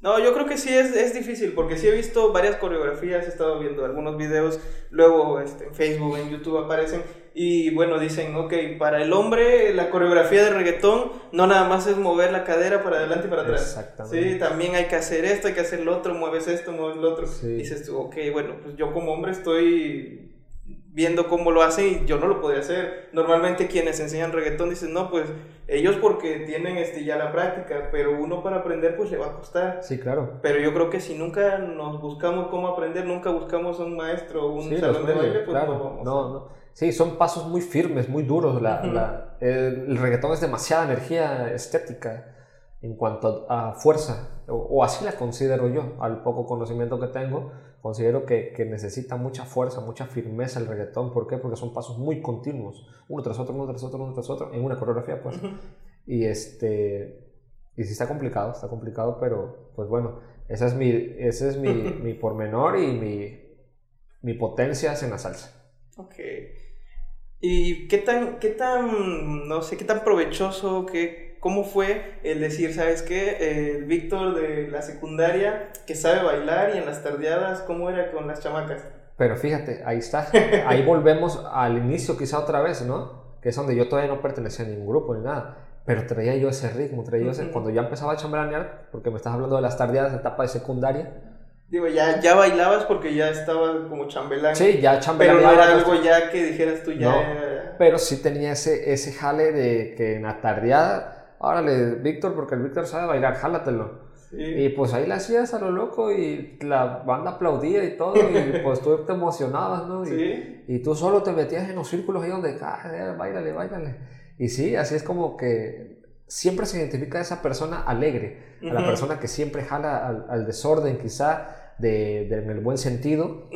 No, yo creo que sí es, es difícil, porque sí he visto varias coreografías, he estado viendo algunos videos, luego este, en Facebook, en YouTube aparecen, y bueno, dicen, ok, para el hombre la coreografía de reggaetón no nada más es mover la cadera para adelante y para atrás. Exactamente. Sí, también hay que hacer esto, hay que hacer lo otro, mueves esto, mueves lo otro. Sí. Dices tú, ok, bueno, pues yo como hombre estoy viendo cómo lo hacen y yo no lo podría hacer. Normalmente quienes enseñan reggaetón dicen, no, pues ellos porque tienen este, ya la práctica, pero uno para aprender pues le va a costar. Sí, claro. Pero yo creo que si nunca nos buscamos cómo aprender, nunca buscamos un maestro o un salón de baile, pues no vamos. No, no. Sí, son pasos muy firmes, muy duros. La, la, el, reggaetón es demasiada energía estética en cuanto a, fuerza, o, o así la considero yo, al poco conocimiento que tengo Considero que, que, necesita mucha fuerza, mucha firmeza el reggaetón. ¿Por qué? Porque son pasos muy continuos, uno tras otro, uno tras otro, uno tras otro, en una coreografía, pues. Y este. Y sí está complicado, está complicado, pero pues bueno, ese es mi, ese es mi, mi pormenor y mi, mi potencia en la salsa. Ok. ¿Y qué tan, qué tan, no sé, qué tan provechoso, qué, ¿Cómo fue el decir, sabes qué, el Víctor de la secundaria que sabe bailar y en las tardeadas, ¿cómo era con las chamacas? Pero fíjate, ahí está, ahí volvemos al inicio quizá otra vez, ¿no? Que es donde yo todavía no pertenecía a ningún grupo ni nada, pero traía yo ese ritmo, traía yo ese, cuando ya empezaba a chambelanear, porque me estás hablando de las tardeadas, etapa de secundaria, Digo, ya, ya bailabas porque ya estabas como chambelán. Sí, ya chambelán. Pero no era algo ya que dijeras tú ya. No, pero sí tenía ese, ese jale de que en la tardeada órale, Víctor, porque el Víctor sabe bailar, jálatelo. Y pues ahí la hacías a lo loco y la banda aplaudía y todo, y pues tú te emocionabas, ¿no? Y, y tú solo te metías en los círculos ahí donde, ah, bailale, bailale. Y sí, así es como que siempre se identifica a esa persona alegre, a la persona que siempre jala al, desorden, quizá, de, en el buen sentido.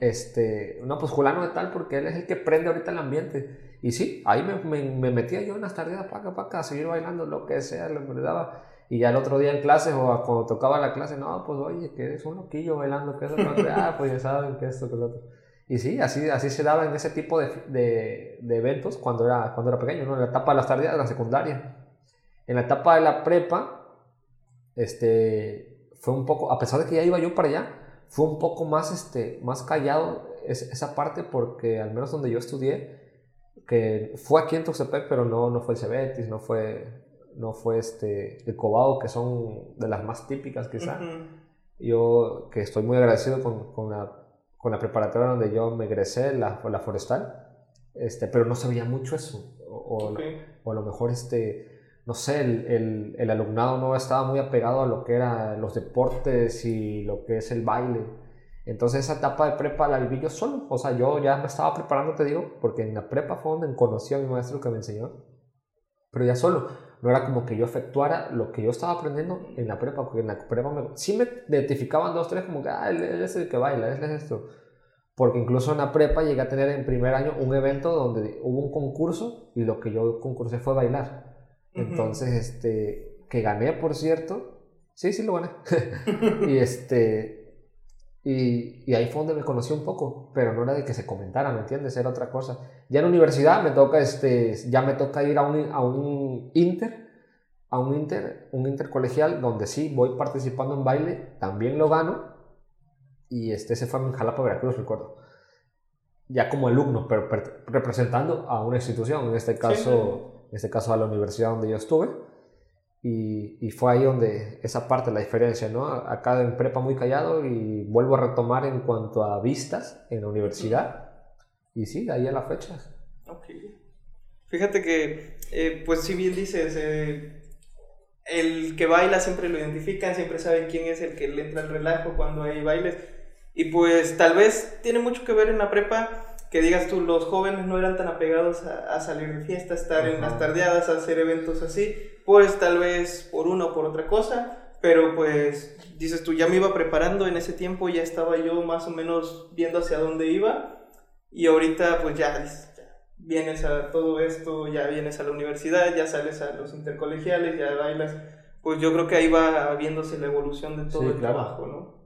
este, no, pues Julano de tal, porque él es el que prende ahorita el ambiente. Y sí, ahí me, me, metía yo en las tardes para acá, para acá, a seguir bailando lo que sea, lo que me daba. Y ya el otro día en clase o cuando tocaba la clase, no, pues oye, que eres un loquillo bailando, que eso, que ah, pues ya saben que esto, que lo otro. Y sí, así, así se daba en ese tipo de, de, de, eventos cuando era, cuando era pequeño, ¿no? En la etapa de las tardes de la secundaria. En la etapa de la prepa, este, fue un poco, a pesar de que ya iba yo para allá, fue un poco más, este, más callado esa parte porque al menos donde yo estudié, que fue aquí en Tuxtepec, pero no, no fue el Cebetis, no fue, no fue este, el Cobado, que son de las más típicas quizá. Yo que estoy muy agradecido con, con, la, con, la, preparatoria donde yo me egresé, la, la forestal, este, pero no sabía mucho eso. O, o, a lo mejor, este, no sé, el, el, alumnado no estaba muy apegado a lo que eran los deportes y lo que es el baile. Entonces esa etapa de prepa la viví yo solo. O sea, yo ya me estaba preparando, te digo, porque en la prepa fue donde conocí a mi maestro que me enseñó. Pero ya solo. No era como que yo efectuara lo que yo estaba aprendiendo en la prepa, porque en la prepa me, sí me identificaban dos, tres, como que, ah, él, es el que baila, él es esto. Porque incluso en la prepa llegué a tener en primer año un evento donde hubo un concurso y lo que yo concursé fue bailar. Entonces, este, que gané, por cierto. Sí, sí lo gané. y este, y, y, ahí fue donde me conocí un poco, pero no era de que se comentara, ¿me entiendes? Era otra cosa. Ya en universidad me toca, este, ya me toca ir a un, a un inter, a un inter, un intercolegial, donde sí voy participando en baile, también lo gano, y este se fue en Jalapa, Veracruz, recuerdo. Ya como alumno, pero representando a una institución, en este caso, en este caso a la universidad donde yo estuve. Y, y, fue ahí donde esa parte, la diferencia, ¿no? Acá en prepa muy callado y vuelvo a retomar en cuanto a vistas en la universidad. Y sí, de ahí a la fecha. Ok. Fíjate que, eh, pues si bien dices, eh, el que baila siempre lo identifican, siempre saben quién es el que le entra el relajo cuando hay bailes. Y pues tal vez tiene mucho que ver en la prepa que digas tú, los jóvenes no eran tan apegados a, salir de fiesta, estar en las tardeadas, a hacer eventos así, pues tal vez por una o por otra cosa, pero pues dices tú, ya me iba preparando en ese tiempo, ya estaba yo más o menos viendo hacia dónde iba y ahorita pues ya, vienes a todo esto, ya vienes a la universidad, ya sales a los intercolegiales, ya bailas, pues yo creo que ahí va viéndose la evolución de todo el trabajo, ¿no?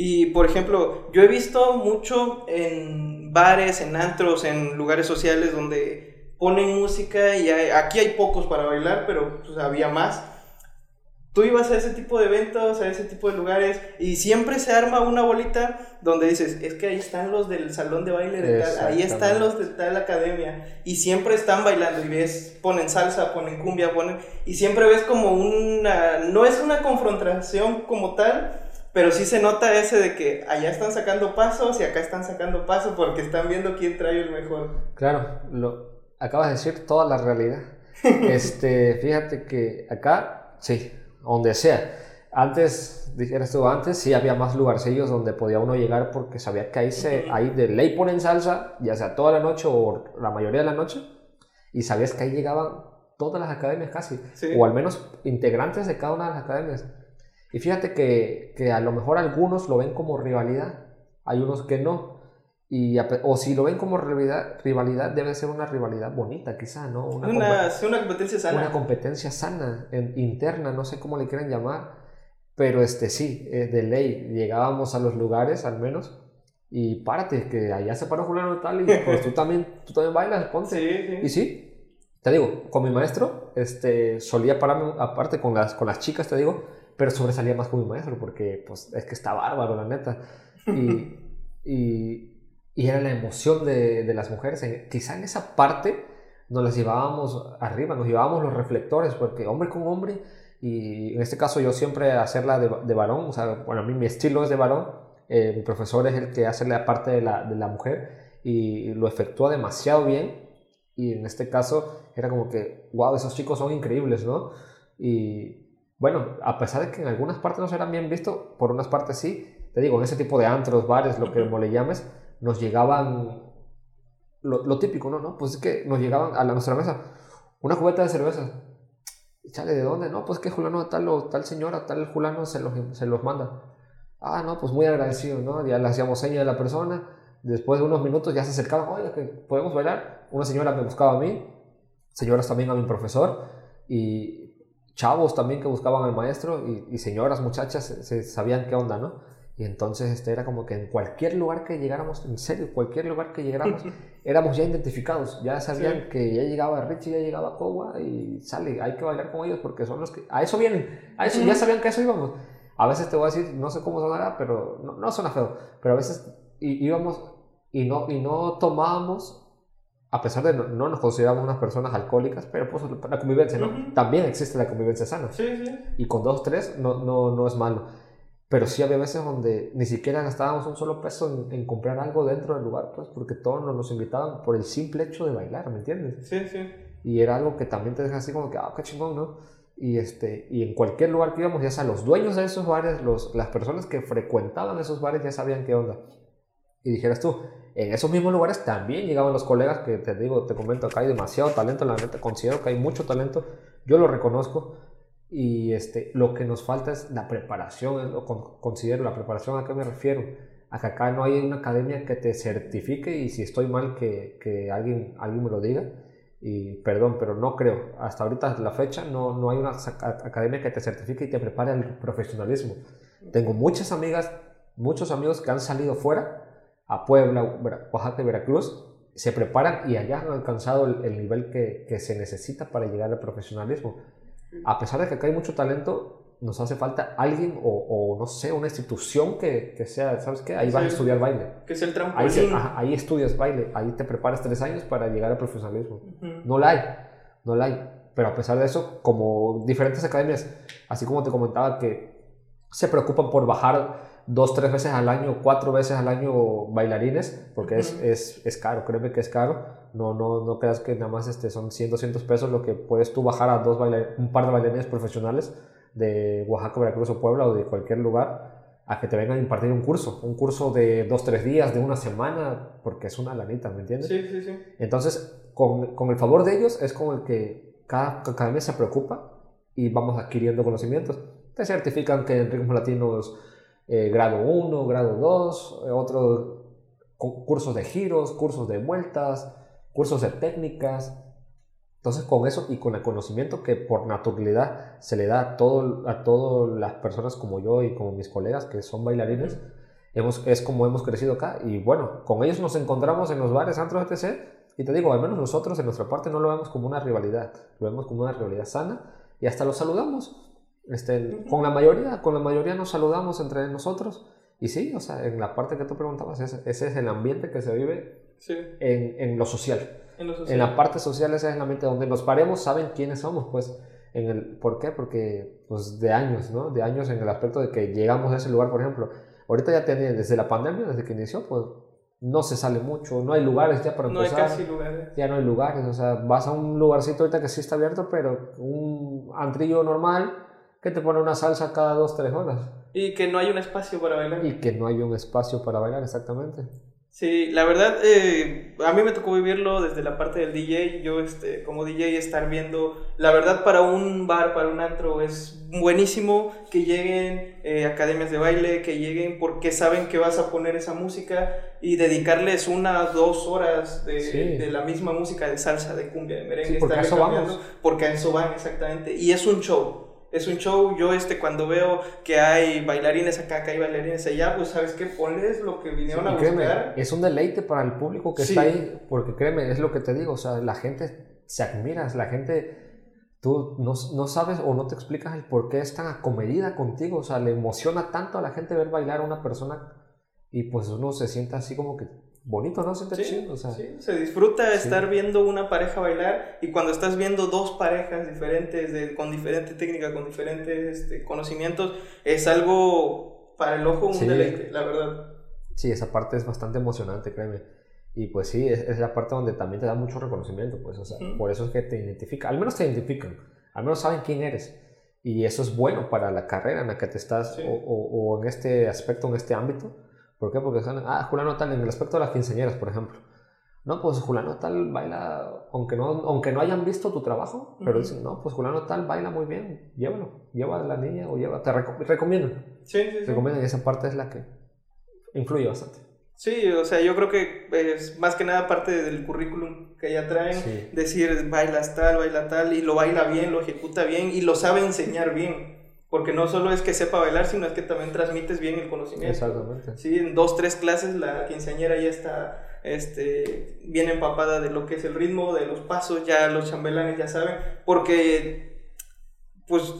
Y por ejemplo, yo he visto mucho en bares, en antros, en lugares sociales donde ponen música y aquí hay pocos para bailar, pero pues, había más. tú ibas a ese tipo de eventos, a ese tipo de lugares, y siempre se arma una bolita donde dices, es que ahí están los del salón de baile de tal, ahí están los de tal academia, y siempre están bailando, y ves, ponen salsa, ponen cumbia, ponen, y siempre ves como una, no es una confrontación como tal, pero sí se nota ese de que allá están sacando pasos y acá están sacando pasos porque están viendo quién trae el mejor. Claro, lo acabas de decir toda la realidad. este, fíjate que acá, sí, donde sea. Antes, dijeras tú, antes sí había más lugarcillos donde podía uno llegar porque sabía que ahí, se, ahí de ley ponen salsa, ya sea toda la noche o la mayoría de la noche, y sabías que ahí llegaban todas las academias casi, o al menos integrantes de cada una de las academias. Y fíjate que, que, a lo mejor algunos lo ven como rivalidad, hay unos que no. Y, o si lo ven como rivalidad, rivalidad, debe ser una rivalidad bonita, quizá, ¿no? Una, una, una competencia sana. Una competencia sana, interna, no sé cómo le quieran llamar. Pero este sí, de ley, llegábamos a los lugares al menos. Y párate, que allá se paró Julián tal y pues tú también, tú también bailas, ponte. Sí, Y sí, te digo, con mi maestro, este, solía pararme, aparte con las, con las chicas, te digo, pero sobresalía más con mi maestro porque pues es que está bárbaro, la neta. Y, y, y era la emoción de, de las mujeres. Quizá en esa parte nos las llevábamos arriba, nos llevábamos los reflectores, porque hombre con hombre, y en este caso yo siempre hacerla de, de varón, o sea, bueno, a mí mi estilo es de varón, eh, mi profesor es el que hace la parte de la, de la mujer y lo efectúa demasiado bien. Y en este caso era como que, wow, esos chicos son increíbles, ¿no? Y, bueno, a pesar de que en algunas partes no serán bien vistos, por unas partes sí, te digo, en ese tipo de antros, bares, lo que le llames, nos llegaban lo, típico, ¿no? ¿no? Pues es que nos llegaban a la, nuestra mesa una cubeta de cerveza. Chale, ¿de dónde? No, pues que Julano tal o tal señora, tal Julano se los, se los manda. Ah, no, pues muy agradecido, ¿no? Ya le hacíamos seña de la persona. Después de unos minutos ya se acercaban, oye, que podemos bailar. Una señora me buscaba a mí, señoras también a mi profesor. Y chavos también que buscaban al maestro y, señoras, muchachas, se, sabían qué onda, ¿no? Y entonces este era como que en cualquier lugar que llegáramos, en serio, cualquier lugar que llegáramos, éramos ya identificados, ya sabían que ya llegaba Richie, ya llegaba Kowa y sale, hay que bailar con ellos porque son los que, a eso vienen, a eso, ya sabían que a eso íbamos. A veces te voy a decir, no sé cómo sonará, pero no, no suena feo, pero a veces íbamos y no, y no tomábamos a pesar de no, no, nos consideramos unas personas alcohólicas, pero pues la convivencia, ¿no? También existe la convivencia sana. Sí, sí. Y con dos, tres no, no, no es malo. Pero sí había veces donde ni siquiera gastábamos un solo peso en, comprar algo dentro del lugar, pues, porque todos nos, nos invitaban por el simple hecho de bailar, ¿me entiendes? Sí, sí. Y era algo que también te deja así como que, ah, qué chingón, ¿no? Y, este, y en cualquier lugar que íbamos, ya sea los dueños de esos bares, los, las personas que frecuentaban esos bares ya sabían qué onda. Y dijeras tú, en esos mismos lugares también llegaban los colegas que te digo, te comento, acá hay demasiado talento, la neta, considero que hay mucho talento, yo lo reconozco. Y este, lo que nos falta es la preparación, lo considero la preparación a qué me refiero. A que acá no hay una academia que te certifique y si estoy mal que, que alguien, alguien me lo diga. Y perdón, pero no creo. Hasta ahorita, la fecha, no, no hay una academia que te certifique y te prepare al profesionalismo. Tengo muchas amigas, muchos amigos que han salido fuera a Puebla, Oaxaca y Veracruz, se preparan y allá han alcanzado el, nivel que, que, se necesita para llegar al profesionalismo. A pesar de que acá hay mucho talento, nos hace falta alguien o, o no sé, una institución que, que, sea, ¿sabes qué? Ahí vas a estudiar baile. Que es el trampolín. Ahí, ahí, estudias baile, ahí te preparas tres años para llegar al profesionalismo. No la hay, no la hay. Pero a pesar de eso, como diferentes academias, así como te comentaba que se preocupan por bajar dos, tres veces al año, cuatro veces al año bailarines, porque es, es, es, caro, créeme que es caro. No, no, no creas que nada más este, son 100, 200 pesos lo que puedes tú bajar a dos un par de bailarines profesionales de Oaxaca, Veracruz o Puebla o de cualquier lugar a que te vengan a impartir un curso, un curso de dos, tres días, de una semana, porque es una lanita, ¿me entiendes? Sí, sí, sí. Entonces, con, con el favor de ellos es con el que cada academia se preocupa y vamos adquiriendo conocimientos. Te certifican que en ritmos latinos eh, grado 1, grado 2, eh, otros cursos de giros, cursos de vueltas, cursos de técnicas. Entonces con eso y con el conocimiento que por naturalidad se le da a, todo, a todas las personas como yo y como mis colegas que son bailarines, es como hemos crecido acá. Y bueno, con ellos nos encontramos en los bares, antros, etc. Y te digo, al menos nosotros en nuestra parte no lo vemos como una rivalidad, lo vemos como una rivalidad sana y hasta los saludamos Este, Con la mayoría, con la mayoría nos saludamos entre nosotros. Y sí, o sea, en la parte que tú preguntabas, ese, ese es el ambiente que se vive en, en, lo social. en, lo social. En la parte social ese es el ambiente donde nos paremos, saben quiénes somos, pues. En el, ¿Por qué? Porque pues de años, ¿no? De años en el aspecto de que llegamos a ese lugar, por ejemplo. Ahorita ya desde la pandemia, desde que inició, pues no se sale mucho, no hay lugares ya para empezar. No hay casi lugares. Ya no hay lugares, o sea, vas a un lugarcito ahorita que sí está abierto, pero un antrillo normal que te pone una salsa cada dos, tres horas. Y que no hay un espacio para bailar. Y que no hay un espacio para bailar, exactamente. Sí, la verdad, eh, a mí me tocó vivirlo desde la parte del DJ. Yo, este, como DJ, estar viendo. La verdad, para un bar, para un antro, es buenísimo que lleguen eh, academias de baile, que lleguen porque saben que vas a poner esa música y dedicarles una, dos horas de, de la misma música de salsa, de cumbia, de merengue. Sí, porque a eso vamos. Porque a eso van, exactamente. Y es un show es un show, yo este cuando veo que hay bailarines acá, que hay bailarines allá, pues sabes qué, ponles lo que vinieron a buscar. Es un deleite para el público que está ahí, porque créeme, es lo que te digo, o sea, la gente se admira, la gente, tú no, no, sabes o no te explicas el por qué es tan acomedida contigo, o sea, le emociona tanto a la gente ver bailar a una persona y pues uno se siente así como que bonito, ¿no? Se, sí, o sea, sí, se disfruta estar viendo una pareja bailar y cuando estás viendo dos parejas diferentes, de, con diferente técnica, con diferentes este, conocimientos, es algo para el ojo un deleite, la verdad. Sí, esa parte es bastante emocionante, créeme. Y pues sí, es, la parte donde también te da mucho reconocimiento, pues, o sea, por eso es que te identifica, al menos te identifican, al menos saben quién eres. Y eso es bueno para la carrera en la que te estás, o, o, o en este aspecto, en este ámbito ¿Por qué? Porque son, ah, Julano tal, en el aspecto de las quinceañeras, por ejemplo. No, pues Julano tal baila, aunque no, aunque no hayan visto tu trabajo, pero dicen, no, pues Julano tal baila muy bien, llévalo, lleva a la niña o lleva, te recomiendan. Sí, sí, sí. Recomiendan, y esa parte es la que influye bastante. Sí, o sea, yo creo que es más que nada parte del currículum que ya traen, decir bailas tal, baila tal, y lo baila bien, lo ejecuta bien y lo sabe enseñar bien. Porque no solo es que sepa bailar, sino es que también transmites bien el conocimiento. Exactamente. Sí, en dos, tres clases la quinceañera ya está este, bien empapada de lo que es el ritmo, de los pasos, ya los chambelanes ya saben. Porque, pues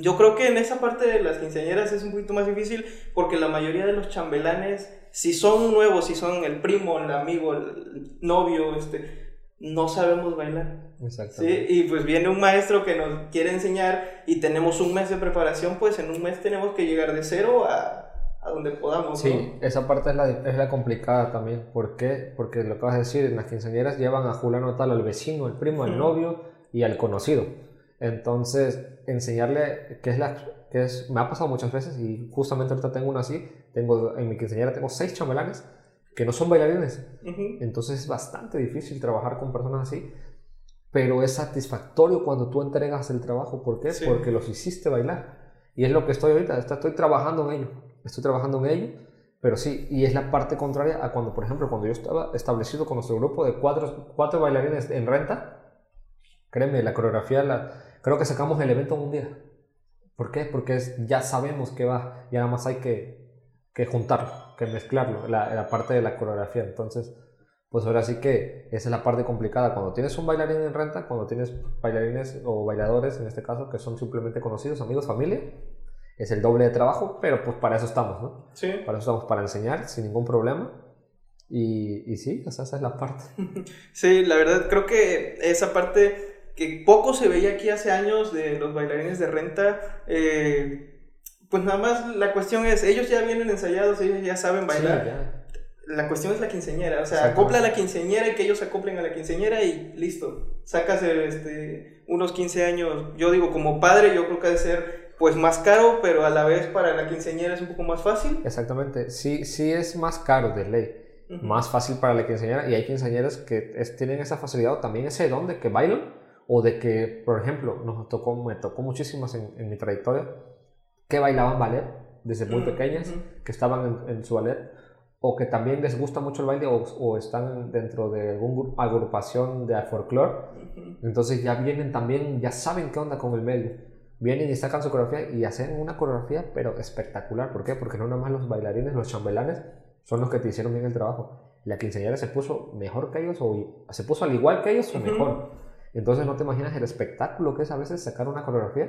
yo creo que en esa parte de las quinceañeras es un poquito más difícil porque la mayoría de los chambelanes, si son nuevos, si son el primo, el amigo, el novio, este, no sabemos bailar. ¿Sí? Y pues viene un maestro que nos quiere enseñar y tenemos un mes de preparación, pues en un mes tenemos que llegar de cero a, a donde podamos. Sí, esa parte es la, es la complicada también. ¿Por qué? Porque lo que vas a decir, en las quinceañeras llevan a Julano tal al vecino, al primo, al novio y al conocido. Entonces, enseñarle qué es la... Que es, me ha pasado muchas veces y justamente ahorita tengo uno así. Tengo, en mi quinceañera tengo seis chambelanes que no son bailarines. Entonces es bastante difícil trabajar con personas así, pero es satisfactorio cuando tú entregas el trabajo. ¿Por qué? Porque los hiciste bailar. Y es lo que estoy ahorita, estoy trabajando en ello, estoy trabajando en ello, pero sí, y es la parte contraria a cuando, por ejemplo, cuando yo estaba establecido con nuestro grupo de cuatro, cuatro bailarines en renta, créeme, la coreografía, la, creo que sacamos el evento en un día. ¿Por qué? Porque es, ya sabemos que va, y nada más hay que, que juntarlo que mezclarlo, la, la, parte de la coreografía. Entonces, pues ahora sí que esa es la parte complicada. Cuando tienes un bailarín en renta, cuando tienes bailarines o bailadores, en este caso, que son simplemente conocidos, amigos, familia, es el doble de trabajo, pero pues para eso estamos, ¿no? Sí. Para eso estamos, para enseñar sin ningún problema. Y, y sí, esa es la parte. Sí, la verdad creo que esa parte que poco se veía aquí hace años de los bailarines de renta, eh, pues nada más la cuestión es, ellos ya vienen ensayados, ellos ya saben bailar. La cuestión es la quinceñera, o sea, acopla a la quinceñera y que ellos acoplen a la quinceñera y listo. Sacas este, unos 15 años, yo digo, como padre, yo creo que ha de ser pues más caro, pero a la vez para la quinceñera es un poco más fácil. Exactamente, sí, sí es más caro de ley. Más fácil para la quinceañera y hay quinceañeras que tienen esa facilidad o también ese don de que bailan o de que, por ejemplo, nos tocó, me tocó muchísimas en, en mi trayectoria que bailaban ballet desde muy pequeñas, que estaban en, su ballet, o que también les gusta mucho el baile o, están dentro de alguna agrupación de folclore. Entonces ya vienen también, ya saben qué onda con el medio. Vienen y sacan su coreografía y hacen una coreografía, pero espectacular. ¿Por qué? Porque no nada más los bailarines, los chambelanes, son los que te hicieron bien el trabajo. La quinceañera se puso mejor que ellos, o se puso al igual que ellos, o mejor. Entonces no te imaginas el espectáculo que es a veces sacar una coreografía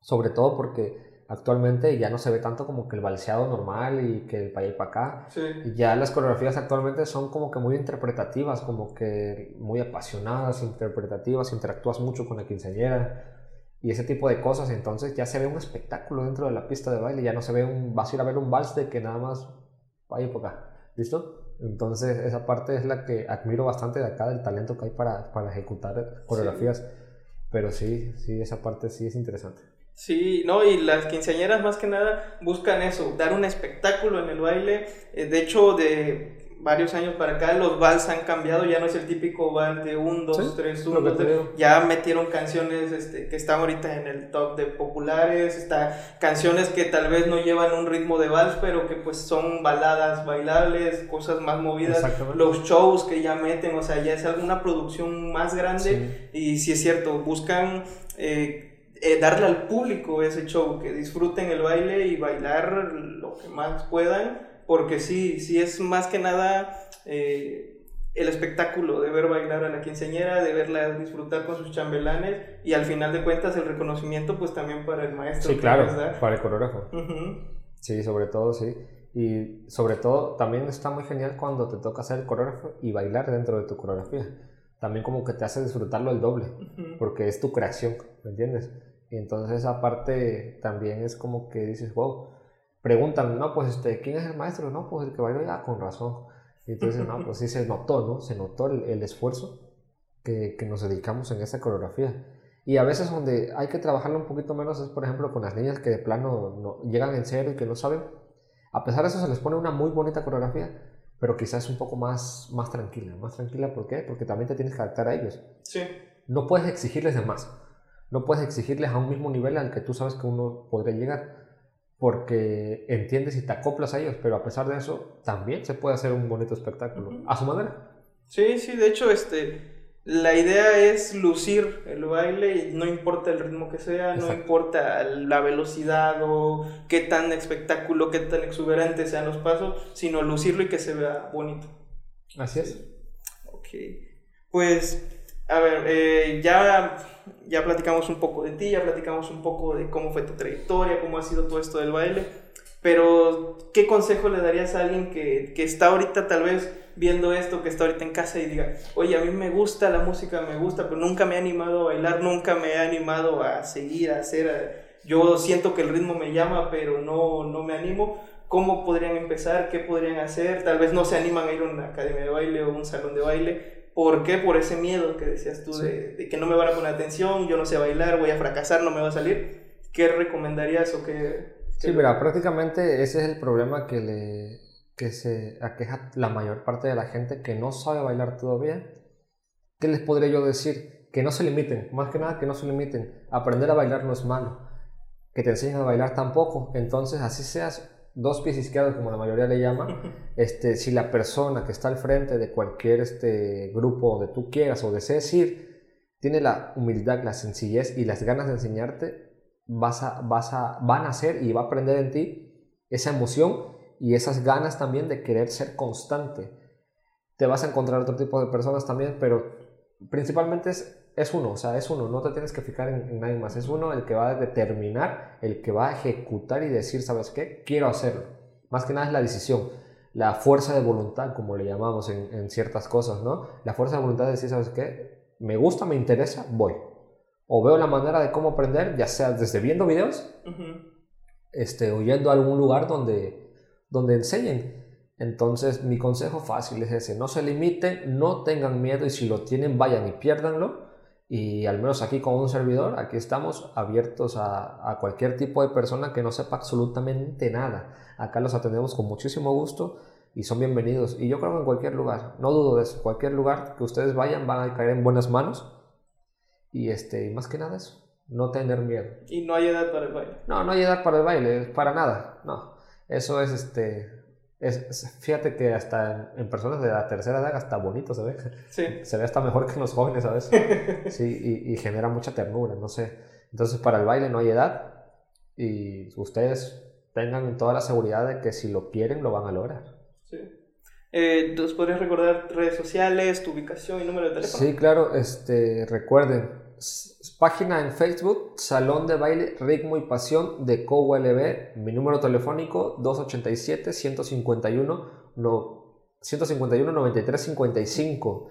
Sobre todo porque actualmente ya no se ve tanto como que el balseado normal y que el para allá para acá. Sí. Ya las coreografías actualmente son como que muy interpretativas, como que muy apasionadas, interpretativas, interactúas mucho con la quinceañera y ese tipo de cosas. Entonces ya se ve un espectáculo dentro de la pista de baile, ya no se ve un, vas a ir a ver un vals de que nada más vaya por acá. ¿Listo? Entonces esa parte es la que admiro bastante de acá, del talento que hay para, para ejecutar coreografías. Pero sí, sí, esa parte sí es interesante. Sí, no, y las quinceañeras más que nada buscan eso, dar un espectáculo en el baile. Eh, de hecho, de varios años para acá los vals han cambiado, ya no es el típico vals de 1, 2, 3, 1, 2, 3. Ya metieron canciones este, que están ahorita en el top de populares, está canciones que tal vez no llevan un ritmo de vals, pero que pues son baladas bailables, cosas más movidas. Los shows que ya meten, o sea, ya es alguna producción más grande y si es cierto, buscan... Eh, eh, darle al público ese show, que disfruten el baile y bailar lo que más puedan porque sí, sí es más que nada eh, el espectáculo de ver bailar a la quinceañera, de verla disfrutar con sus chambelanes y al final de cuentas el reconocimiento pues también para el maestro. Sí, claro, para el coreógrafo. Sí, sobre todo, sí. Y sobre todo también está muy genial cuando te toca ser coreógrafo y bailar dentro de tu coreografía. También como que te hace disfrutarlo el doble, porque es tu creación, ¿me entiendes? Y entonces esa parte también es como que dices, wow, preguntan, no, pues, este, ¿quién es el maestro? No, pues el que bailó ya, con razón. Y entonces, no, pues sí se notó, ¿no? Se notó el, esfuerzo que, que, nos dedicamos en esa coreografía. Y a veces donde hay que trabajarlo un poquito menos es, por ejemplo, con las niñas que de plano no, llegan en serio y que no saben. A pesar de eso se les pone una muy bonita coreografía, pero quizás un poco más, más tranquila. Más tranquila, ¿por qué? Porque también te tienes que adaptar a ellos. Sí. No puedes exigirles de más. No puedes exigirles a un mismo nivel al que tú sabes que uno podría llegar porque entiendes y te acoplas a ellos, pero a pesar de eso, también se puede hacer un bonito espectáculo, a su manera. Sí, sí, de hecho, este, la idea es lucir el baile, no importa el ritmo que sea, no importa la velocidad o qué tan espectáculo, qué tan exuberante sean los pasos, sino lucirlo y que se vea bonito. Así es. Ok, pues, a ver, eh, ya ya platicamos un poco de ti, ya platicamos un poco de cómo fue tu trayectoria, cómo ha sido todo esto del baile, pero ¿qué consejo le darías a alguien que, que está ahorita tal vez viendo esto, que está ahorita en casa y diga, oye, a mí me gusta la música, me gusta, pero nunca me he animado a bailar, nunca me he animado a seguir, a hacer, yo siento que el ritmo me llama, pero no, no me animo. ¿Cómo podrían empezar? ¿Qué podrían hacer? Tal vez no se animan a ir a una academia de baile o un salón de baile, ¿Por qué? Por ese miedo que decías tú de, que no me van a poner atención, yo no sé bailar, voy a fracasar, no me va a salir. ¿Qué recomendarías o qué...? Sí, mira, prácticamente ese es el problema que, le, que se aqueja la mayor parte de la gente que no sabe bailar todavía. ¿Qué les podría yo decir? Que no se limiten, más que nada que no se limiten. Aprender a bailar no es malo. Que te enseñen a bailar tampoco. Entonces, así seas dos pies izquierdos, como la mayoría le llama, este, si la persona que está al frente de cualquier este, grupo donde tú quieras o desees ir, tiene la humildad, la sencillez y las ganas de enseñarte, vas a, vas a, van a hacer y va a aprender en ti esa emoción y esas ganas también de querer ser constante. Te vas a encontrar otro tipo de personas también, pero principalmente es es uno, o sea, es uno, no te tienes que fijar en, nadie más, es uno el que va a determinar, el que va a ejecutar y decir, ¿sabes qué? Quiero hacerlo. Más que nada es la decisión, la fuerza de voluntad, como le llamamos en, ciertas cosas, ¿no? La fuerza de voluntad de decir, ¿sabes qué? Me gusta, me interesa, voy. O veo la manera de cómo aprender, ya sea desde viendo videos, este, o yendo a algún lugar donde, donde enseñen. Entonces, mi consejo fácil es ese, no se limiten, no tengan miedo y si lo tienen, vayan y piérdanlo y al menos aquí con un servidor, aquí estamos abiertos a, a, cualquier tipo de persona que no sepa absolutamente nada. Acá los atendemos con muchísimo gusto y son bienvenidos. Y yo creo que en cualquier lugar, no dudo de eso, cualquier lugar que ustedes vayan van a caer en buenas manos. Y este, más que nada eso, no tener miedo. Y no hay edad para el baile. No, no hay edad para el baile, para nada. No, eso es este, es, fíjate que hasta en, personas de la tercera edad hasta bonito se ve. Sí. Se ve hasta mejor que en los jóvenes, ¿sabes? Sí, y, genera mucha ternura, no sé. Entonces para el baile no hay edad y ustedes tengan toda la seguridad de que si lo quieren lo van a lograr. Sí. Eh, ¿Nos podrías recordar redes sociales, tu ubicación y número de teléfono? Sí, claro. Este, recuerden, página en Facebook, Salón de Baile, Ritmo y Pasión de COULB. Mi número telefónico 287-151 no, 151 9355.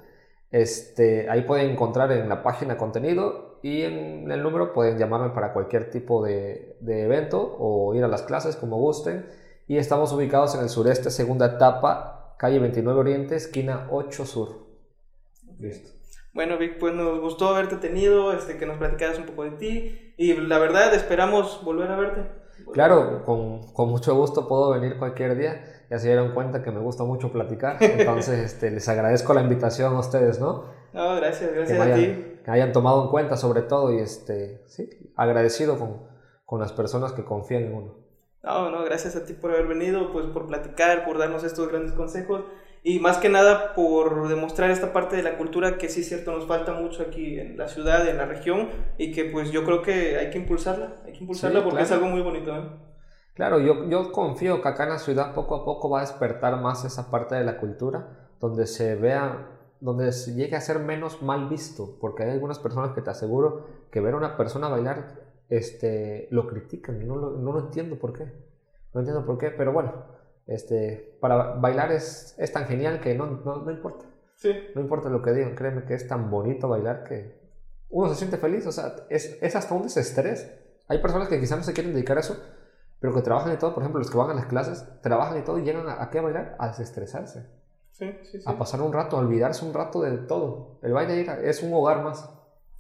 Este, ahí pueden encontrar en la página contenido y en el número pueden llamarme para cualquier tipo de, de evento o ir a las clases como gusten. Y estamos ubicados en el sureste, segunda etapa, calle 29 Oriente, esquina 8 Sur. Listo. Bueno, Vic, pues nos gustó haberte tenido, este, que nos platicaras un poco de ti y la verdad esperamos volver a verte. Claro, con, con, mucho gusto puedo venir cualquier día. Ya se dieron cuenta que me gusta mucho platicar, entonces este, les agradezco la invitación a ustedes, ¿no? No, gracias, gracias a ti. Que hayan tomado en cuenta sobre todo y este, sí, agradecido con, con las personas que confían en uno. No, no, gracias a ti por haber venido, pues por platicar, por darnos estos grandes consejos y más que nada por demostrar esta parte de la cultura que sí es cierto nos falta mucho aquí en la ciudad, en la región y que pues yo creo que hay que impulsarla, hay que impulsarla porque es algo muy bonito. ¿eh? Claro, yo, yo confío que acá en la ciudad poco a poco va a despertar más esa parte de la cultura donde se vea donde llegue a ser menos mal visto, porque hay algunas personas que te aseguro que ver a una persona bailar este, lo critican, no lo, no lo entiendo por qué, no entiendo por qué, pero bueno, este, para bailar es, es tan genial que no, no, no importa. Sí. No importa lo que digan, créeme que es tan bonito bailar que uno se siente feliz, o sea, es, es hasta un desestrés. Hay personas que quizás no se quieren dedicar a eso, pero que trabajan y todo, por ejemplo, los que van a las clases, trabajan y todo y llegan a, a qué bailar? A desestresarse. Sí, sí, sí. A pasar un rato, a olvidarse un rato de todo. El baile es un hogar más.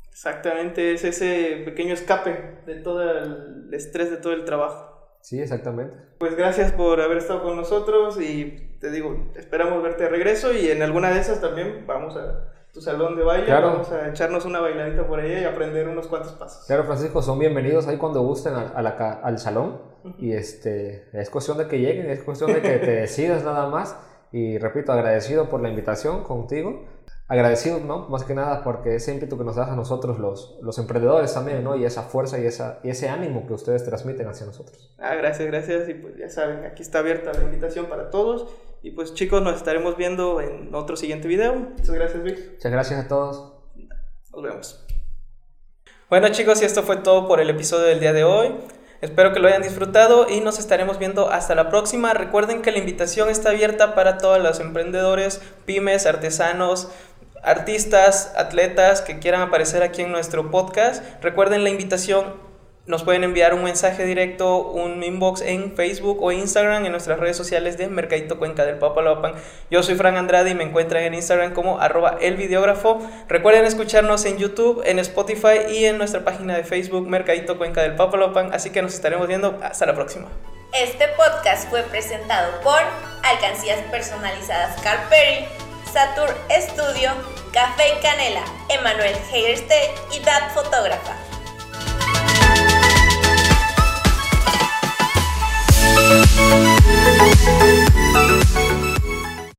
Exactamente, es ese pequeño escape de todo el estrés de todo el trabajo. Sí, exactamente. Pues gracias por haber estado con nosotros y te digo, esperamos verte de regreso y en alguna de esas también vamos a tu salón de baile, Claro. vamos a echarnos una bailadita por ahí y aprender unos cuantos pasos. Claro, Francisco, son bienvenidos ahí cuando gusten a, a la al salón. Y este, es cuestión de que lleguen, es cuestión de que te decidas nada más. Y repito, agradecido por la invitación contigo. Agradecido, ¿no? Más que nada porque ese ímpetu que nos das a nosotros los, los emprendedores también, ¿no? Y esa fuerza y, esa, y ese ánimo que ustedes transmiten hacia nosotros. Ah, gracias, gracias y pues ya saben, aquí está abierta la invitación para todos y pues chicos, nos estaremos viendo en otro siguiente video. Muchas gracias, Vic. Muchas gracias a todos. Nos vemos. Bueno chicos, y esto fue todo por el episodio del día de hoy. Espero que lo hayan disfrutado y nos estaremos viendo hasta la próxima. Recuerden que la invitación está abierta para todos los emprendedores, pymes, artesanos, artistas, atletas que quieran aparecer aquí en nuestro podcast. Recuerden la invitación. Nos pueden enviar un mensaje directo, un inbox en Facebook o Instagram en nuestras redes sociales de Mercadito Cuenca del Papaloapan. Yo soy Fran Andrade y me encuentran en Instagram como arroba el videógrafo. Recuerden escucharnos en YouTube, en Spotify y en nuestra página de Facebook Mercadito Cuenca del Papaloapan. Así que nos estaremos viendo. Hasta la próxima. Este podcast fue presentado por Alcancías Personalizadas Carperi, Satur Studio, Café y Canela, Emanuel Heirste y Dad Fotógrafa.